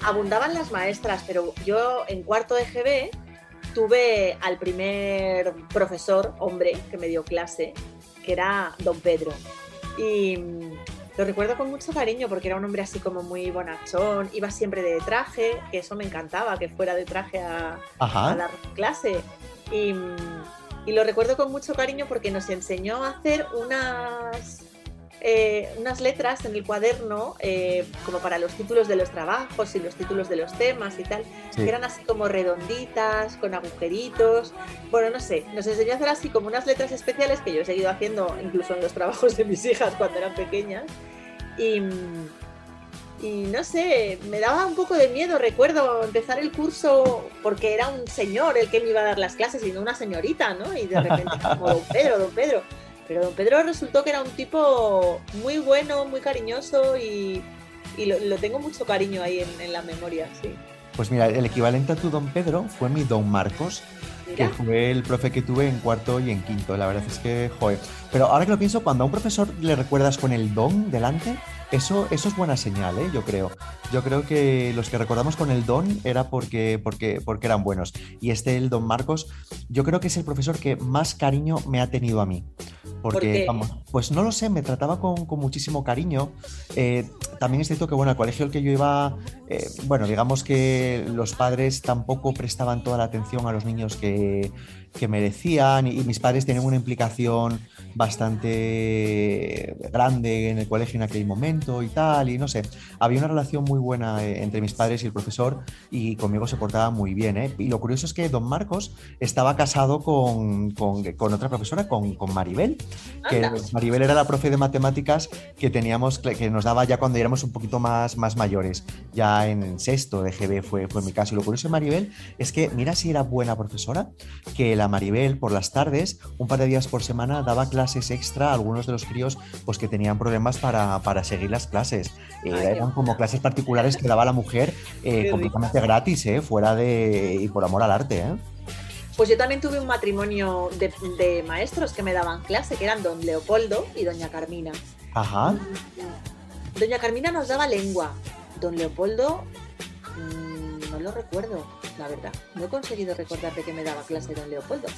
abundaban las maestras, pero yo en cuarto de GB tuve al primer profesor, hombre, que me dio clase, que era don Pedro. Y lo recuerdo con mucho cariño porque era un hombre así como muy bonachón, iba siempre de traje, que eso me encantaba, que fuera de traje a, a dar clase. Y, y lo recuerdo con mucho cariño porque nos enseñó a hacer unas eh, unas letras en el cuaderno eh, como para los títulos de los trabajos y los títulos de los temas y tal, Sí. que eran así como redonditas, con agujeritos. Bueno, no sé, nos enseñó a hacer así como unas letras especiales que yo he seguido haciendo incluso en los trabajos de mis hijas cuando eran pequeñas. Y, y no sé, me daba un poco de miedo. Recuerdo empezar el curso porque era un señor el que me iba a dar las clases y no una señorita, ¿no? Y de repente, como don Pedro, don Pedro. Pero don Pedro resultó que era un tipo muy bueno, muy cariñoso y, y lo, lo tengo mucho cariño ahí en, en la memoria, sí. Pues mira, el equivalente a tu don Pedro fue mi don Marcos, que fue el profe que tuve en cuarto y en quinto. La verdad es que, joder. Pero ahora que lo pienso, cuando a un profesor le recuerdas con el don delante, eso, eso es buena señal, ¿eh? yo creo. Yo creo que los que recordamos con el don era porque, porque, porque eran buenos. Y este, el don Marcos, yo creo que es el profesor que más cariño me ha tenido a mí. ¿Por Porque, qué? vamos, pues no lo sé, me trataba con, con muchísimo cariño. Eh, también es cierto que, bueno, al colegio al que yo iba, eh, bueno, digamos que los padres tampoco prestaban toda la atención a los niños que, que merecían y, y mis padres tenían una implicación bastante grande en el colegio en aquel momento y tal, y no sé, había una relación muy buena eh, entre mis padres y el profesor y conmigo se portaba muy bien, ¿eh? Y lo curioso es que don Marcos estaba casado con, con- con otra profesora, con, con Maribel, que Anda. Maribel era la profe de matemáticas que teníamos, que nos daba ya cuando éramos un poquito más, más mayores, ya en sexto de GB fue, fue mi caso. Y lo curioso de Maribel es que, mira si era buena profesora, que la Maribel por las tardes, un par de días por semana, daba clases extra a algunos de los críos pues, que tenían problemas para, para seguir las clases. Eh, Ay, eran como clases particulares que daba la mujer eh, completamente gratis, eh, fuera de... y por amor al arte. Pues yo también tuve un matrimonio de, de maestros que me daban clase, que eran don Leopoldo y doña Carmina. Ajá. Doña Carmina nos daba lengua. Don Leopoldo, mm, no lo recuerdo, la verdad. No he conseguido recordar de qué me daba clase don Leopoldo.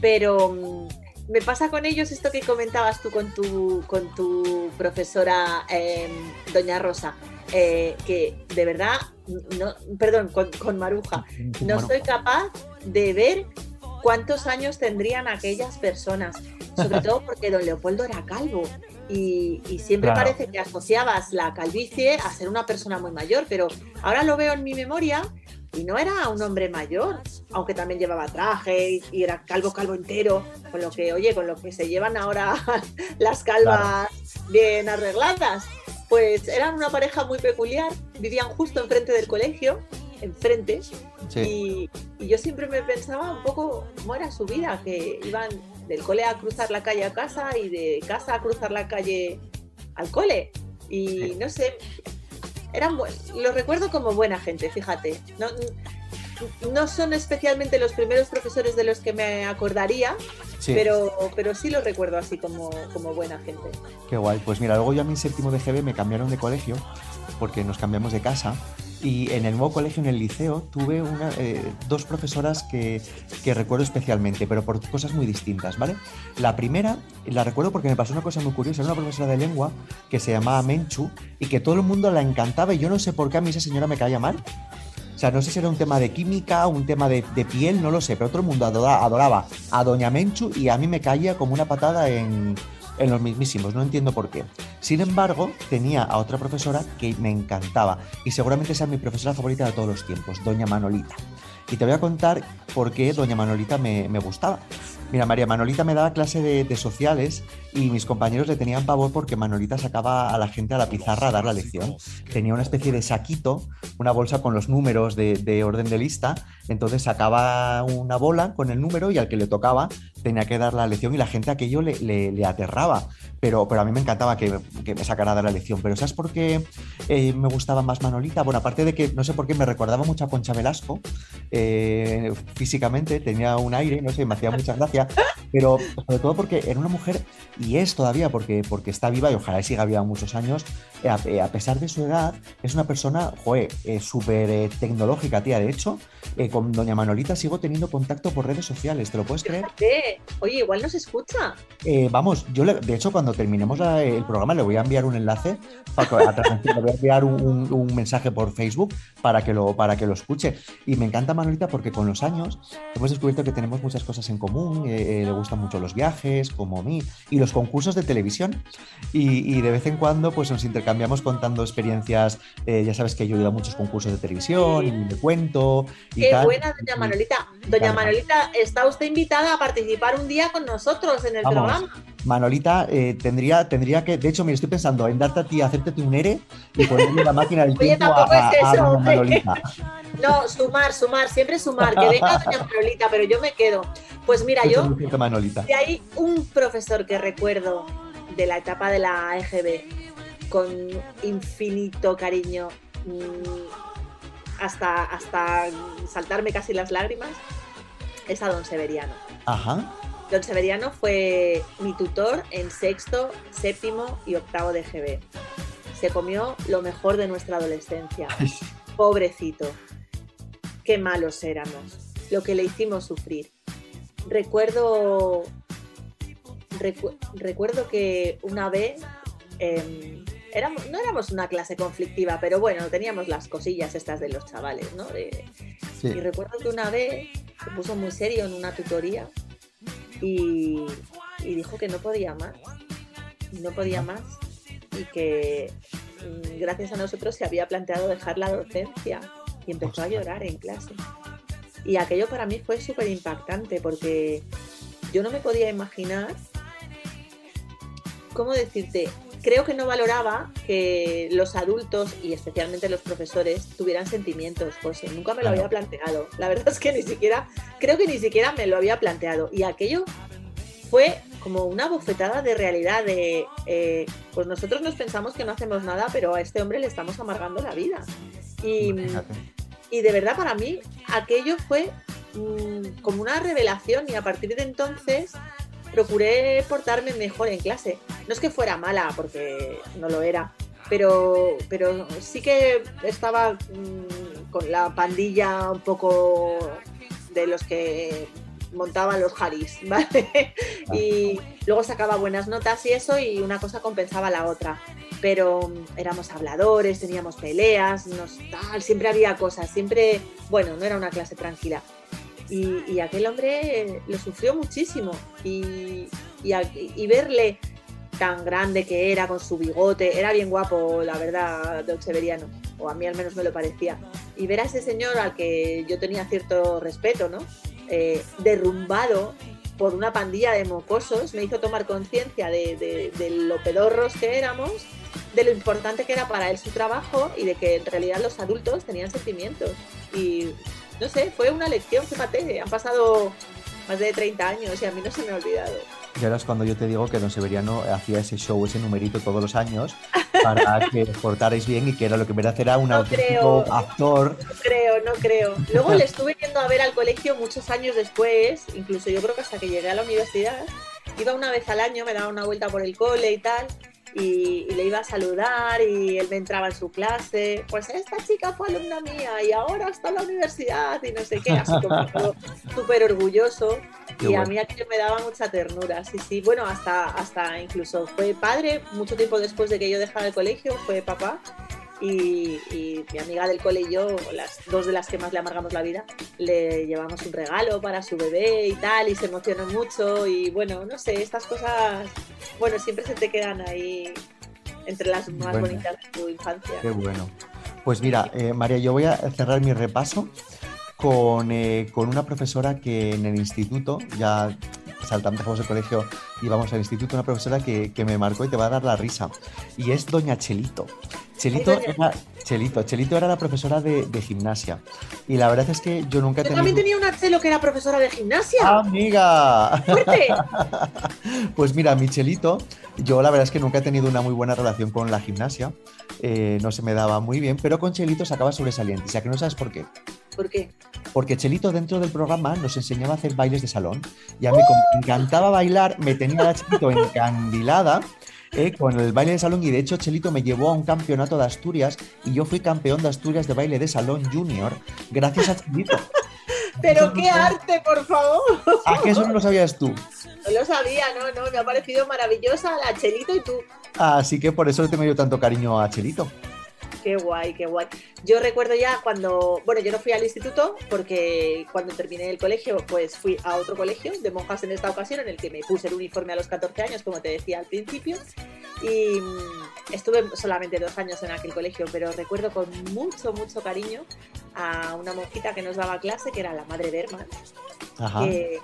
Pero mm, me pasa con ellos esto que comentabas tú con tu, con tu profesora, eh, doña Rosa. eh, que de verdad, no, perdón, con, con Maruja, no soy capaz de ver cuántos años tendrían aquellas personas, sobre todo porque don Leopoldo era calvo y, y siempre Claro. parece que asociabas la calvicie a ser una persona muy mayor, pero ahora lo veo en mi memoria y no era un hombre mayor, aunque también llevaba traje y, era calvo, calvo entero, con lo que, oye, con lo que se llevan ahora *laughs* las calvas bien arregladas. Pues eran una pareja muy peculiar, vivían justo enfrente del colegio, enfrente, y, y yo siempre me pensaba un poco cómo era su vida, que iban del cole a cruzar la calle a casa y de casa a cruzar la calle al cole. Y no sé, eran los recuerdo como buena gente, fíjate. No, no son especialmente los primeros profesores de los que me acordaría, Sí. pero, pero sí los recuerdo así como, como buena gente. Qué guay. Pues mira, luego yo a mi séptimo de GB me cambiaron de colegio porque nos cambiamos de casa. Y en el nuevo colegio, en el liceo, tuve una, eh, dos profesoras que, que recuerdo especialmente, pero por cosas muy distintas, ¿vale? La primera, la recuerdo porque me pasó una cosa muy curiosa. Era una profesora de lengua que se llamaba Menchu y que todo el mundo la encantaba y yo no sé por qué a mí esa señora me caía mal. O sea, no sé si era un tema de química, un tema de, piel, no lo sé, pero todo el mundo adora- adoraba a Doña Menchu y a mí me caía como una patada en, en los mismísimos, no entiendo por qué. Sin embargo, tenía a otra profesora que me encantaba y seguramente sea mi profesora favorita de todos los tiempos, Doña Manolita. Y te voy a contar por qué Doña Manolita me, me gustaba. Mira, María Manolita me daba clase de, de sociales y mis compañeros le tenían pavor porque Manolita sacaba a la gente a la pizarra a dar la lección. Tenía una especie de saquito, una bolsa con los números de, de orden de lista, entonces sacaba una bola con el número y al que le tocaba tenía que dar la lección y la gente aquello le, aterraba. Pero, pero a mí me encantaba que, que me sacara a dar la lección. Pero ¿sabes por qué eh, me gustaba más Manolita? Bueno, aparte de que no sé por qué me recordaba mucho a Concha Velasco, eh, físicamente tenía un aire, no sé, me hacía mucha gracia, pero sobre todo porque era una mujer, y es todavía porque, porque está viva y ojalá siga viva muchos años, eh, a, eh, a pesar de su edad, es una persona, joder, eh, súper eh, tecnológica, tía. De hecho, eh, con Doña Manolita sigo teniendo contacto por redes sociales, ¿te lo puedes creer? Oye, igual no se escucha. Vamos, yo le- de hecho cuando terminemos la- el programa le voy a enviar un enlace, para a le voy a enviar un, un- un mensaje por Facebook para que, lo, para que lo escuche. Y me encanta Manolita porque con los años hemos descubierto que tenemos muchas cosas en común, le gustan mucho los viajes, como a mí, y los concursos de televisión. Y, y de vez en cuando pues nos intercambiamos contando experiencias. eh, ya sabes que yo he ido a muchos concursos de televisión y me cuento. Y Qué tal. buena, doña Manolita. Doña. Manolita, está usted invitada a participar un día con nosotros en el Vamos, programa. Manolita, eh, tendría, tendría que, de hecho, me estoy pensando en darte a ti, hacerte un ERE y ponerle la máquina del *laughs* Oye, tiempo a, es a eso. Manolita. *laughs* No, sumar, sumar, siempre sumar. Que venga doña Manolita, pero yo me quedo. Pues mira, yo, si hay un profesor que recuerdo de la etapa de la EGB con infinito cariño, mm, hasta, hasta saltarme casi las lágrimas, es a don Severiano. Ajá. Don Severiano fue mi tutor en sexto, séptimo y octavo de GB. Se comió lo mejor de nuestra adolescencia. Pobrecito. Qué malos éramos. Lo que le hicimos sufrir. Recuerdo. recu- recuerdo que una vez. em, éramos, no éramos una clase conflictiva, pero bueno, teníamos las cosillas estas de los chavales, ¿no? De- Sí. Y recuerdo que una vez se puso muy serio en una tutoría y, y dijo que no podía más. No podía más y que mm, gracias a nosotros se había planteado dejar la docencia y empezó a llorar en clase. Y aquello para mí fue súper impactante porque yo no me podía imaginar, ¿cómo decirte? Creo que no valoraba que los adultos y especialmente los profesores tuvieran sentimientos, José. Nunca me lo Claro. había planteado. La verdad es que ni siquiera, creo que ni siquiera me lo había planteado. Y aquello fue como una bofetada de realidad de, eh, pues nosotros nos pensamos que no hacemos nada, pero a este hombre le estamos amargando la vida. Y, y de verdad para mí aquello fue mm, como una revelación y a partir de entonces procuré portarme mejor en clase. No es que fuera mala, porque no lo era, pero, pero sí que estaba mm, con la pandilla un poco de los que montaban los Haris, *laughs* ¿vale? Y luego sacaba buenas notas y eso, y una cosa compensaba la otra. Pero mm, éramos habladores, teníamos peleas, nos, tal, siempre había cosas, siempre, bueno, no era una clase tranquila. Y, y aquel hombre lo sufrió muchísimo. Y, y verle tan grande que era con su bigote, era bien guapo, la verdad, Don Severiano, o a mí al menos me lo parecía. Y ver a ese señor al que yo tenía cierto respeto, ¿no? Eh, derrumbado por una pandilla de mocosos, me hizo tomar conciencia de, de- lo pedorros que éramos, de lo importante que era para él su trabajo y de que en realidad los adultos tenían sentimientos. Y no sé, fue una lección, fíjate, han pasado más de 30 años y a mí no se me ha olvidado. Y ahora es cuando yo te digo que Don Severiano hacía ese show, ese numerito todos los años para *laughs* que portarais bien y que era lo que en verdad era un No auténtico creo. actor. No creo, no creo. Luego le *laughs* estuve yendo a ver al colegio muchos años después, incluso yo creo que hasta que llegué a la universidad. Iba una vez al año, me daba una vuelta por el cole y tal, y, y le iba a saludar y él me entraba en su clase. Pues esta chica fue alumna mía y ahora está en la universidad y no sé qué, así como *laughs* súper orgulloso. Qué y a mí aquello me daba mucha ternura, sí, sí. Bueno, hasta, hasta incluso fue padre, mucho tiempo después de que yo dejara el colegio, fue papá. Y, y mi amiga del cole y yo, las dos de las que más le amargamos la vida, le llevamos un regalo para su bebé y tal, y se emocionó mucho. Y bueno, no sé, estas cosas, bueno, siempre se te quedan ahí entre las más Bueno. bonitas de tu infancia. Qué bueno. Pues mira, eh, María, yo voy a cerrar mi repaso con, eh, con una profesora que en el instituto, ya saltamos, dejamos el colegio y vamos al instituto, una profesora que, que me marcó y te va a dar la risa. Y es Doña Chelito. Chelito era, Chelito, Chelito era la profesora de, de gimnasia. Y la verdad es que yo nunca he Yo tenido... también tenía una chelo que era profesora de gimnasia. ¡Amiga! ¡Fuerte! *laughs* Pues mira, Michelito, yo la verdad es que nunca he tenido una muy buena relación con la gimnasia, eh, no se me daba muy bien, pero con Chelito sacaba sobresaliente, o sea que no sabes por qué. ¿Por qué? Porque Chelito dentro del programa nos enseñaba a hacer bailes de salón y a mí como me encantaba bailar, me tenía a Chelito *laughs* encandilada eh, con el baile de salón y de hecho Chelito me llevó a un campeonato de Asturias y yo fui campeón de Asturias de baile de salón junior gracias a Chelito. *laughs* Pero qué arte, por favor. ¿A que eso no lo sabías tú? No lo sabía, no, no, me ha parecido maravillosa la Chelito y tú. Así que por eso le tengo yo tanto cariño a Chelito. Qué guay, qué guay. Yo recuerdo ya cuando, bueno, yo no fui al instituto porque cuando terminé el colegio, pues fui a otro colegio de monjas en esta ocasión, en el que me puse el uniforme a los 14 años, como te decía al principio, y mm, estuve solamente dos años en aquel colegio, pero recuerdo con mucho, mucho cariño a una monjita que nos daba clase, que era la madre Ajá. que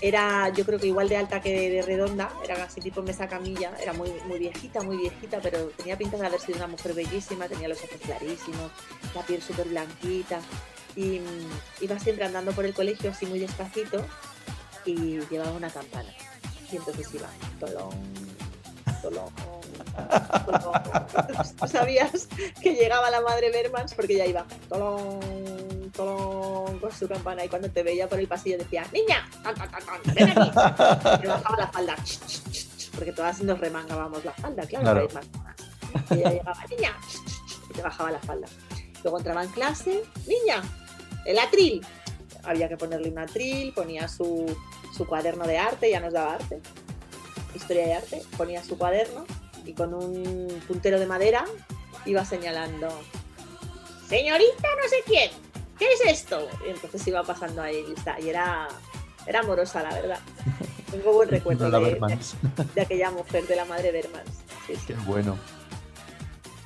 era yo creo que igual de alta que de redonda, era casi tipo mesa camilla, era muy, muy viejita, muy viejita, pero tenía pinta de haber sido una mujer bellísima, tenía los ojos clarísimos, la piel súper blanquita y mm, iba siempre andando por el colegio así muy despacito y llevaba una campana. Y entonces iba tolón, tolón, tolón. ¿Tú *laughs* sabías que llegaba la madre Bermans porque ya iba tolón, tolón con su campana y cuando te veía por el pasillo decía, niña, ven aquí. Y te bajaba la falda, ch, ch, ch, ch, porque todas nos remangábamos la falda, claro, más. Y ella llegaba, niña, y te bajaba la falda. Luego entraba en clase, niña, el atril. Había que ponerle un atril, ponía su, su cuaderno de arte, ya nos daba arte, historia de arte, ponía su cuaderno y con un puntero de madera iba señalando, señorita no sé quién, ¿qué es esto? Y entonces iba pasando ahí lista y era, era amorosa, la verdad. *laughs* Tengo buen recuerdo La de, Bermans. de aquella mujer, de la madre Bermans. Sí, sí. Qué bueno.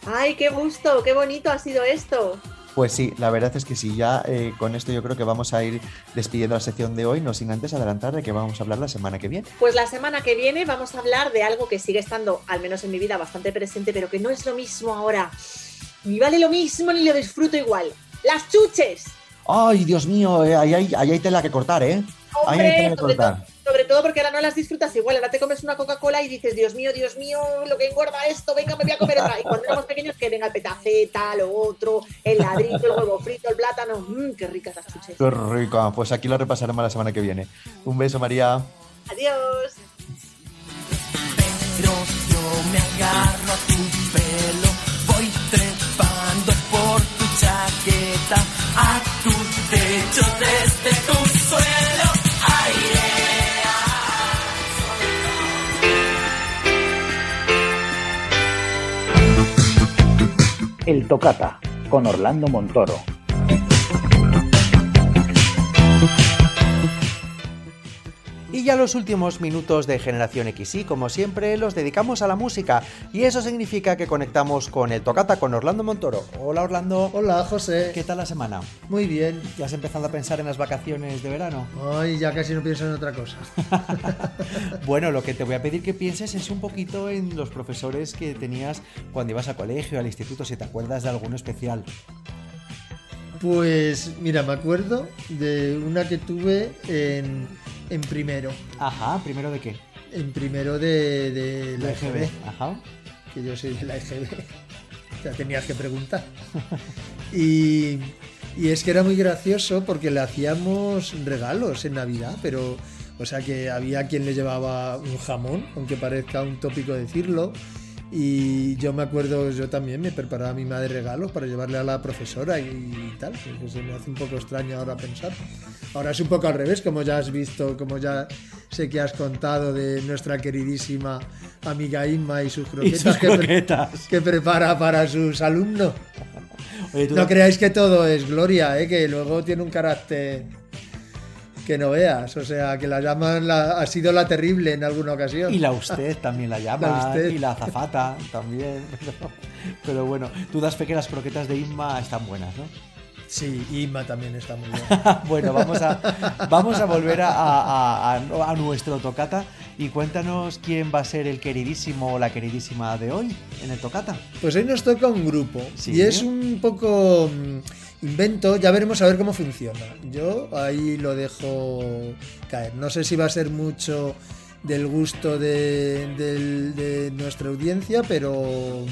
¡Ay, qué gusto! ¡Qué bonito ha sido esto! Pues sí, la verdad es que sí, ya eh, con esto yo creo que vamos a ir despidiendo la sección de hoy, no sin antes adelantar de que vamos a hablar la semana que viene. Pues la semana que viene vamos a hablar de algo que sigue estando, al menos en mi vida, bastante presente, pero que no es lo mismo ahora. Ni vale lo mismo ni lo disfruto igual. ¡Las chuches! Ay, Dios mío, eh, ahí, hay, ahí hay tela que cortar, ¿eh? Ahí hay Hombre, tela que sobre, cortar. sobre todo porque ahora no las disfrutas igual. Ahora te comes una Coca-Cola y dices, Dios mío, Dios mío, lo que engorda esto, venga, me voy a comer otra. Y cuando éramos pequeños, que venga el petaceta, lo otro, el ladrillo, el huevo frito, el plátano. Mmm, qué ricas las chuches. Qué rica. Pues aquí lo repasaremos la semana que viene. Un beso, María. Adiós. Pero yo me agarro a tu pelo, El Tocata, con Orlando Montoro. Y ya los últimos minutos de Generación XY, como siempre, los dedicamos a la música. Y eso significa que conectamos con el Tocata con Orlando Montoro. Hola Orlando. Hola José. ¿Qué tal la semana? Muy bien. ¿Ya has empezado a pensar en las vacaciones de verano? Ay, ya casi no pienso en otra cosa. *laughs* Bueno, lo que te voy a pedir que pienses es un poquito en los profesores que tenías cuando ibas al colegio, al instituto, si te acuerdas de alguno especial. Pues mira, me acuerdo de una que tuve en, en primero. Ajá, ¿primero de qué? En primero de, de la La EGB. EGB, ajá. Que yo soy de la EGB. *laughs* Ya tenías que preguntar. *laughs* Y, y es que era muy gracioso porque le hacíamos regalos en Navidad, pero, o sea que había quien le llevaba un jamón, aunque parezca un tópico decirlo. Y yo me acuerdo, yo también me preparaba a mi madre regalos para llevarle a la profesora y, y tal, que se me hace un poco extraño ahora pensar. Ahora es un poco al revés, como ya has visto, como ya sé que has contado de nuestra queridísima amiga Inma y sus croquetas, sus que pre- croquetas. que prepara para sus alumnos. Oye, No creáis que todo es gloria, ¿eh? que luego tiene un carácter que no veas. O sea, que la llaman, la, ha sido la terrible en alguna ocasión. Y la usted también la llama. *laughs* La usted. Y la azafata también. *laughs* Pero, pero bueno, tú das fe que las croquetas de Inma están buenas, ¿no? Sí, Inma también está muy bien. *laughs* bueno, vamos a, vamos a volver a, a- a- a nuestro tocata y cuéntanos quién va a ser el queridísimo o la queridísima de hoy en el tocata. Pues hoy nos toca un grupo Sí. y es un poco mm, invento, ya veremos a ver cómo funciona. Yo ahí lo dejo caer. No sé si va a ser mucho del gusto de, de nuestra audiencia, pero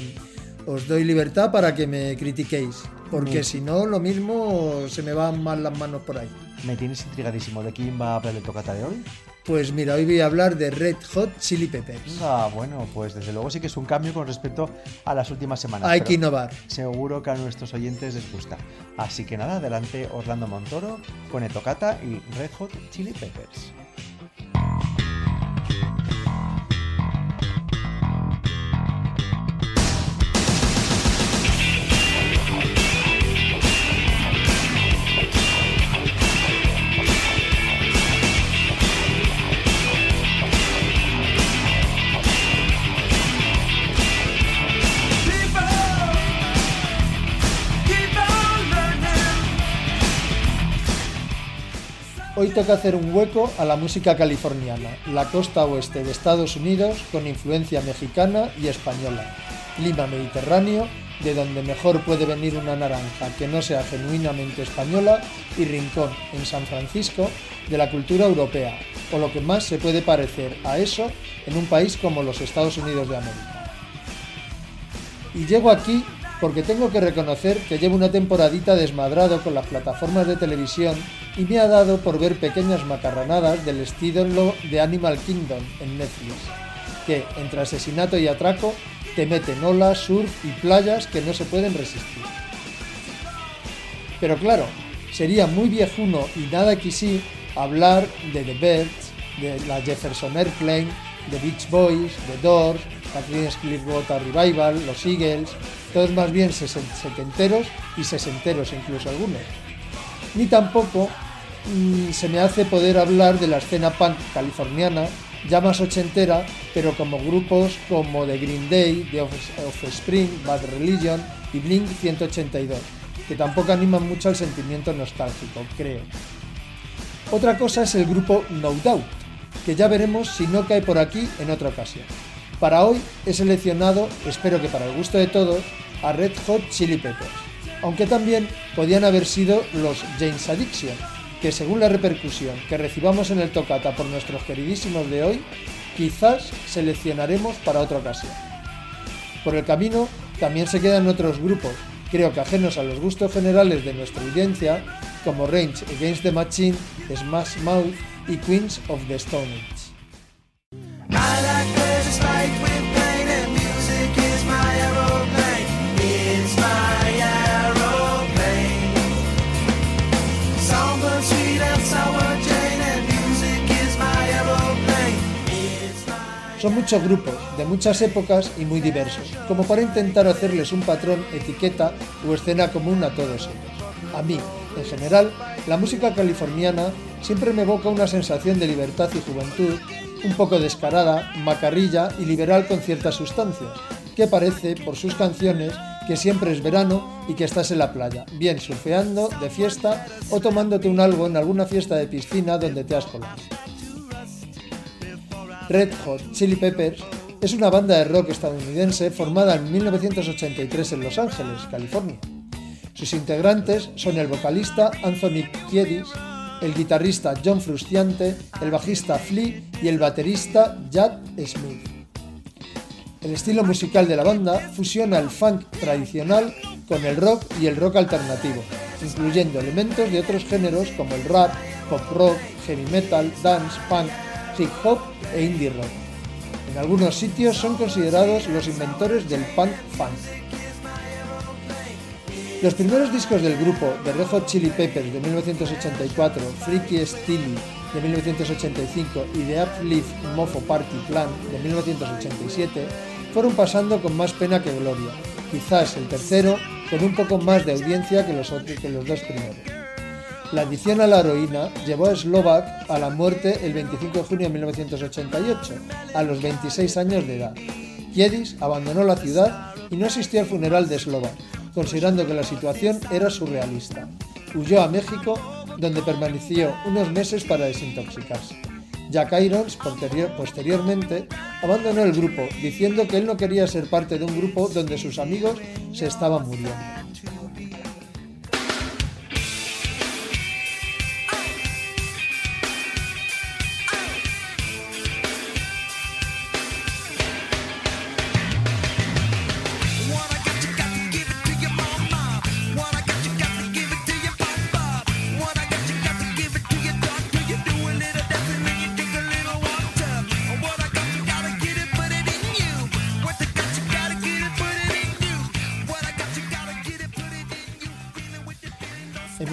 os doy libertad para que me critiquéis, porque si no, lo mismo se me van mal las manos por ahí. Me tienes intrigadísimo de quién va a hablar el tocata de hoy. Pues mira, hoy voy a hablar de Red Hot Chili Peppers. Ah, bueno, pues desde luego sí que es un cambio con respecto a las últimas semanas. Hay que innovar. Seguro que a nuestros oyentes les gusta. Así que nada, adelante Orlando Montoro con el tocata y Red Hot Chili Peppers. Hoy toca hacer un hueco a la música californiana, la costa oeste de Estados Unidos con influencia mexicana y española, clima mediterráneo, de donde mejor puede venir una naranja que no sea genuinamente española, y rincón, en San Francisco, de la cultura europea, o lo que más se puede parecer a eso en un país como los Estados Unidos de América. Y llego aquí porque tengo que reconocer que llevo una temporadita desmadrado con las plataformas de televisión y me ha dado por ver pequeñas macarranadas del estilo de Animal Kingdom en Netflix, que entre asesinato y atraco te meten olas, surf y playas que no se pueden resistir. Pero claro, sería muy viejuno y nada quisí hablar de The Birds, de la Jefferson Airplane, de Beach Boys, The Doors, Creedence Clearwater Revival, los Eagles, todos más bien setenteros y sesenteros incluso algunos. Ni tampoco mm, se me hace poder hablar de la escena punk californiana, ya más ochentera, pero como grupos como The Green Day, The Offspring, Bad Religion y Blink 182, que tampoco animan mucho al sentimiento nostálgico, creo. Otra cosa es el grupo No Doubt, que ya veremos si no cae por aquí en otra ocasión. Para hoy he seleccionado, espero que para el gusto de todos, a Red Hot Chili Peppers, aunque también podían haber sido los James Addiction, que según la repercusión que recibamos en el Tocata por nuestros queridísimos de hoy, quizás seleccionaremos para otra ocasión. Por el camino también se quedan otros grupos, creo que ajenos a los gustos generales de nuestra audiencia, como Range Against the Machine, Smash Mouth y Queens of the Stone Age. Son muchos grupos, de muchas épocas y muy diversos, como para intentar hacerles un patrón, etiqueta o escena común a todos ellos. A mí, en general, la música californiana siempre me evoca una sensación de libertad y juventud, un poco descarada, macarrilla y liberal con ciertas sustancias, que parece, por sus canciones, que siempre es verano y que estás en la playa, bien surfeando, de fiesta o tomándote un algo en alguna fiesta de piscina donde te has colado. Red Hot Chili Peppers es una banda de rock estadounidense formada en 1983 en Los Ángeles, California. Sus integrantes son el vocalista Anthony Kiedis, el guitarrista John Frusciante, el bajista Flea y el baterista Jad Smith. El estilo musical de la banda fusiona el funk tradicional con el rock y el rock alternativo, incluyendo elementos de otros géneros como el rap, pop rock, heavy metal, dance, punk, hip hop e indie rock. En algunos sitios son considerados los inventores del punk funk. Los primeros discos del grupo, de Red Hot Chili Peppers de 1984, Freaky Steely de 1985 y The Uplift Mofo Party Plan de 1987, fueron pasando con más pena que gloria, quizás el tercero con un poco más de audiencia que los, que los dos primeros. La adicción a la heroína llevó a Slovak a la muerte el 25 de junio de 1988, a los 26 años de edad. Kiedis abandonó la ciudad y no asistió al funeral de Slovak, considerando que la situación era surrealista. Huyó a México, donde permaneció unos meses para desintoxicarse. Jack Irons, posteriormente, abandonó el grupo, diciendo que él no quería ser parte de un grupo donde sus amigos se estaban muriendo.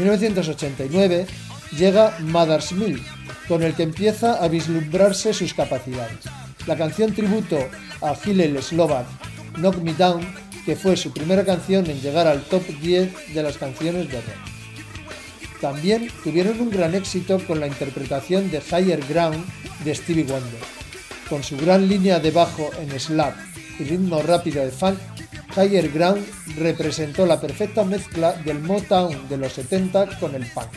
1989 llega Mother's Milk, con el que empieza a vislumbrarse sus capacidades. La canción tributo a Hillel Slovak, Knock Me Down, que fue su primera canción en llegar al top 10 de las canciones de rock. También tuvieron un gran éxito con la interpretación de Higher Ground de Stevie Wonder. Con su gran línea de bajo en slap y ritmo rápido de funk, Higher Ground representó la perfecta mezcla del Motown de los 70 con el punk.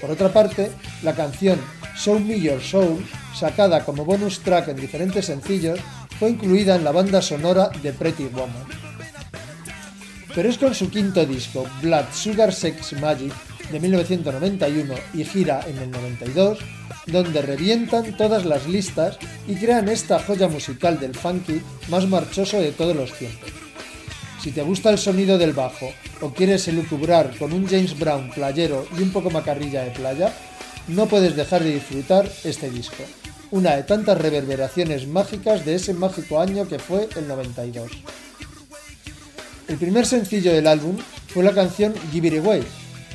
Por otra parte, la canción Show Me Your Soul, sacada como bonus track en diferentes sencillos, fue incluida en la banda sonora de Pretty Woman. Pero es con su quinto disco, Blood Sugar Sex Magic, de 1991 y gira en el 92, donde revientan todas las listas y crean esta joya musical del funky más marchoso de todos los tiempos. Si te gusta el sonido del bajo o quieres elucubrar con un James Brown playero y un poco macarrilla de playa, no puedes dejar de disfrutar este disco, una de tantas reverberaciones mágicas de ese mágico año que fue el 92. El primer sencillo del álbum fue la canción Give It Away.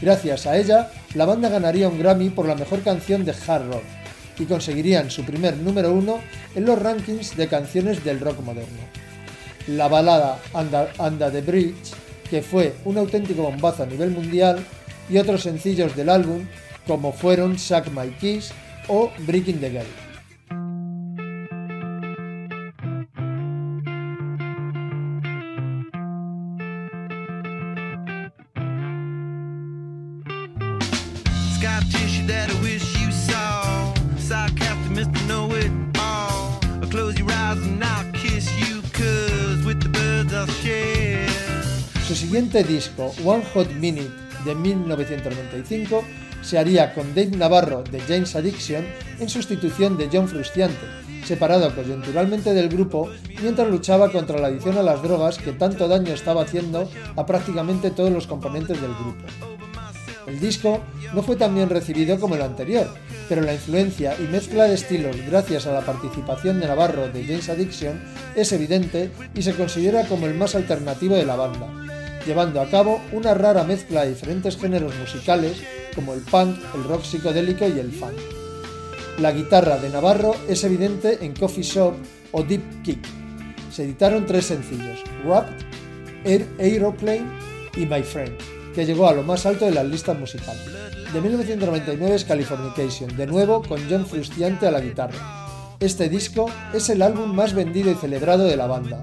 Gracias a ella, la banda ganaría un Grammy por la mejor canción de hard rock y conseguirían su primer número uno en los rankings de canciones del rock moderno. La balada Under, Under the Bridge, que fue un auténtico bombazo a nivel mundial, y otros sencillos del álbum como fueron Suck My Kiss o Breaking the Girl. Su siguiente disco, One Hot Minute de 1995, se haría con Dave Navarro de James Addiction en sustitución de John Frusciante, separado coyunturalmente del grupo mientras luchaba contra la adicción a las drogas que tanto daño estaba haciendo a prácticamente todos los componentes del grupo. El disco no fue tan bien recibido como el anterior, pero la influencia y mezcla de estilos gracias a la participación de Navarro de James Addiction es evidente y se considera como el más alternativo de la banda, llevando a cabo una rara mezcla de diferentes géneros musicales como el punk, el rock psicodélico y el funk. La guitarra de Navarro es evidente en Coffee Shop o Deep Kick. Se editaron tres sencillos, Wrapped, Air Aeroplane y My Friend, que llegó a lo más alto de las listas musicales. De 1999 es Californication, de nuevo con John Frusciante a la guitarra. Este disco es el álbum más vendido y celebrado de la banda.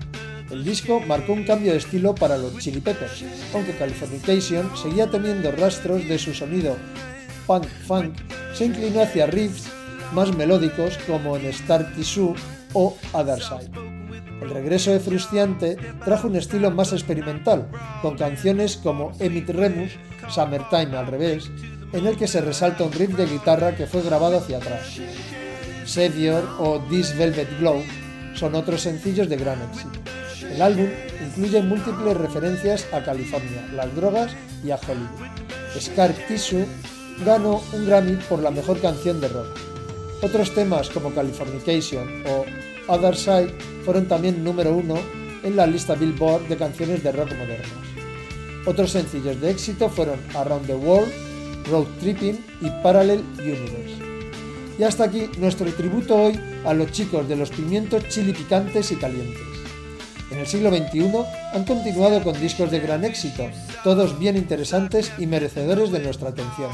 El disco marcó un cambio de estilo para los Chili Peppers, aunque Californication seguía teniendo rastros de su sonido punk funk, se inclinó hacia riffs más melódicos como en Star Tissue o Other Side. El regreso de Frusciante trajo un estilo más experimental, con canciones como Emit Remus, Summertime al revés, en el que se resalta un riff de guitarra que fue grabado hacia atrás. Savior o This Velvet Glow son otros sencillos de gran éxito. El álbum incluye múltiples referencias a California, las drogas y a Hollywood. Scar Tissue ganó un Grammy por la mejor canción de rock. Otros temas como Californication o Other Side fueron también número uno en la lista Billboard de canciones de rock modernas. Otros sencillos de éxito fueron Around the World, Road Tripping y Parallel Universe. Y hasta aquí nuestro tributo hoy a los chicos de los pimientos chili picantes y calientes. En el siglo XXI han continuado con discos de gran éxito, todos bien interesantes y merecedores de nuestra atención.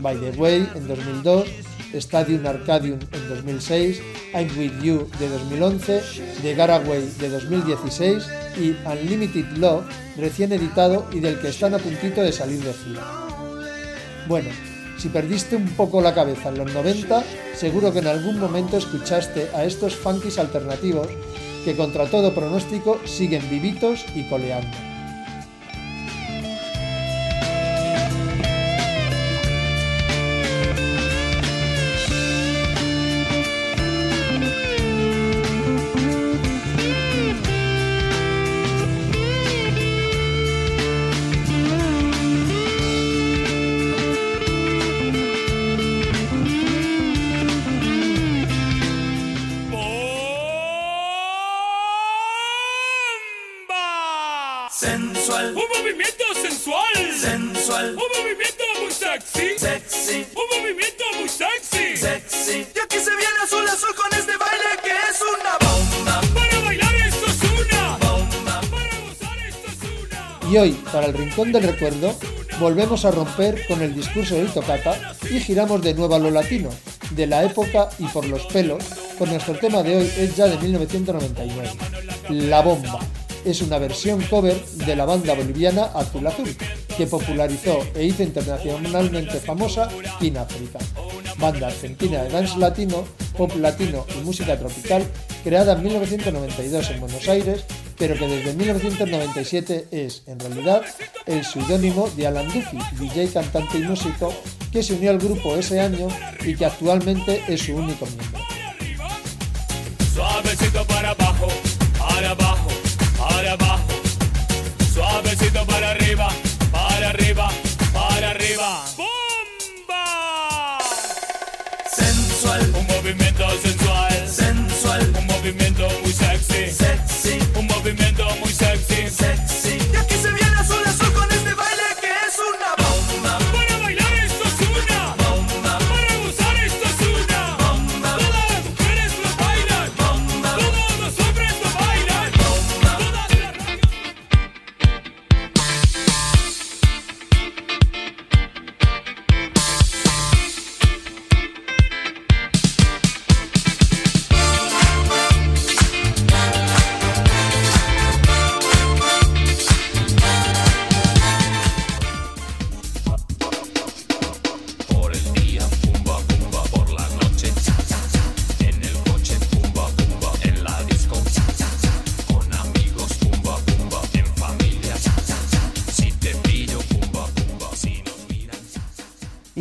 By the Way en 2002, Stadium Arcadium en 2006, I'm With You de 2011, The Garaway de 2016 y Unlimited Love, recién editado y del que están a puntito de salir de gira. Bueno, si perdiste un poco la cabeza en los 90, seguro que en algún momento escuchaste a estos funkis alternativos que contra todo pronóstico siguen vivitos y coleando. Sensual. Un movimiento sensual. Sensual. Un movimiento muy sexy. Sexy. Un movimiento muy sexy. Sexy. Y aquí se viene azul azul con este baile que es una bomba. Para bailar esto es una bomba. Y hoy, para el Rincón del Recuerdo, volvemos a romper con el discurso del tocata y giramos de nuevo a lo latino, de la época y por los pelos, pues nuestro tema de hoy es ya de 1999, La Bomba. Es una versión cover de la banda boliviana Azul Azul. que popularizó e hizo internacionalmente famosa Pin África, banda argentina de dance latino, pop latino y música tropical creada en 1992 en Buenos Aires, pero que desde 1997 es, en realidad, el seudónimo de Alan Duffy, DJ, cantante y músico, que se unió al grupo ese año y que actualmente es su único miembro. Suavecito para arriba, para arriba, para arriba.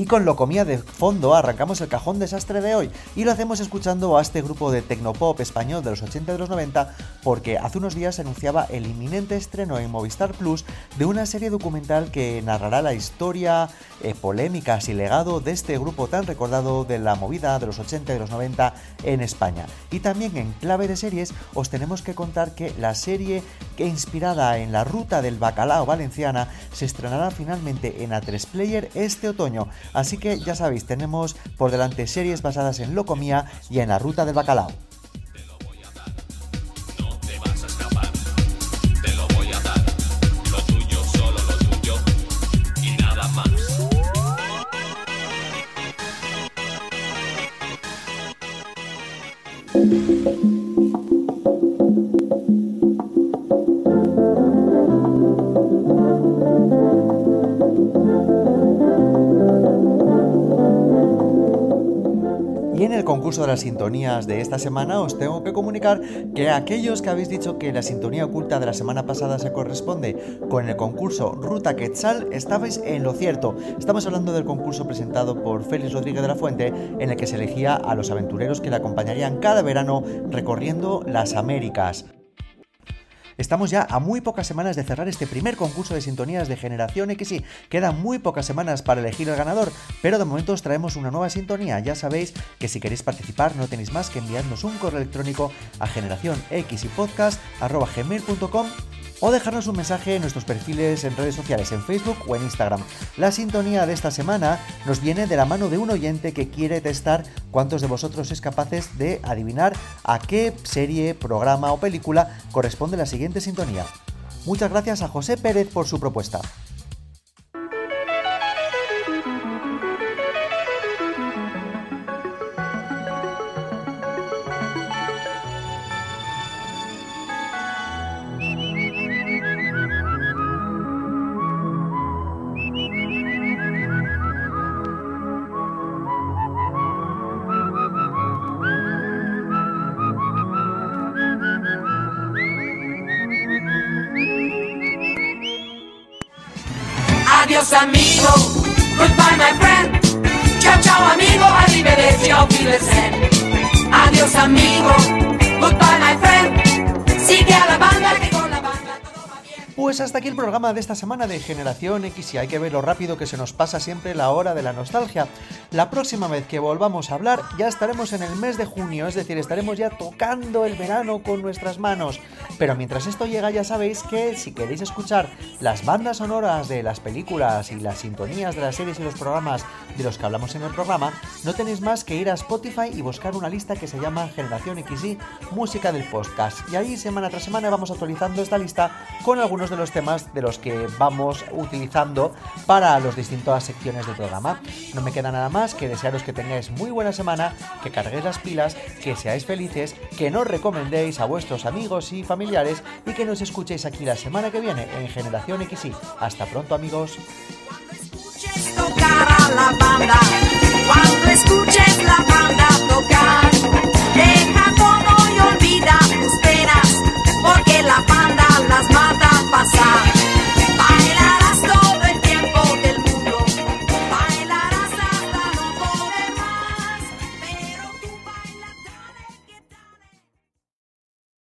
Y con Locomía de fondo arrancamos el cajón desastre de hoy y lo hacemos escuchando a este grupo de tecnopop español de los 80 y de los 90 porque hace unos días se anunciaba el inminente estreno en Movistar Plus de una serie documental que narrará la historia, eh, polémicas y legado de este grupo tan recordado de la movida de los 80 y de los 90 en España. Y también en clave de series os tenemos que contar que la serie que inspirada en la ruta del bacalao valenciana se estrenará finalmente en A3 Player este otoño. Así que ya sabéis, tenemos por delante series basadas en Locomía y en la ruta del bacalao. Concurso de las sintonías de esta semana os tengo que comunicar que aquellos que habéis dicho que la sintonía oculta de la semana pasada se corresponde con el concurso Ruta Quetzal, estabais en lo cierto. Estamos hablando del concurso presentado por Félix Rodríguez de la Fuente, en el que se elegía a los aventureros que le acompañarían cada verano recorriendo las Américas. Estamos ya a muy pocas semanas de cerrar este primer concurso de sintonías de Generación XY. Quedan muy pocas semanas para elegir el ganador, pero de momento os traemos una nueva sintonía. Ya sabéis que si queréis participar no tenéis más que enviarnos un correo electrónico a generacionxypodcast.com o dejarnos un mensaje en nuestros perfiles en redes sociales, en Facebook o en Instagram. La sintonía de esta semana nos viene de la mano de un oyente que quiere testar cuántos de vosotros es capaces de adivinar a qué serie, programa o película corresponde la siguiente sintonía. Muchas gracias a José Pérez por su propuesta. El programa de esta semana de Generación X y hay que ver lo rápido que se nos pasa siempre la hora de la nostalgia. La próxima vez que volvamos a hablar ya estaremos en el mes de junio, es decir, estaremos ya tocando el verano con nuestras manos. Pero mientras esto llega ya sabéis que si queréis escuchar las bandas sonoras de las películas y las sintonías de las series y los programas de los que hablamos en el programa, no tenéis más que ir a Spotify y buscar una lista que se llama Generación XY Música del Podcast. Y ahí semana tras semana vamos actualizando esta lista con algunos de los los de los que vamos utilizando para las distintas secciones del programa. No me queda nada más que desearos que tengáis muy buena semana, que carguéis las pilas, que seáis felices, que nos recomendéis a vuestros amigos y familiares y que nos escuchéis aquí la semana que viene en Generación XY. Hasta pronto amigos. cuando escuches la banda tocar.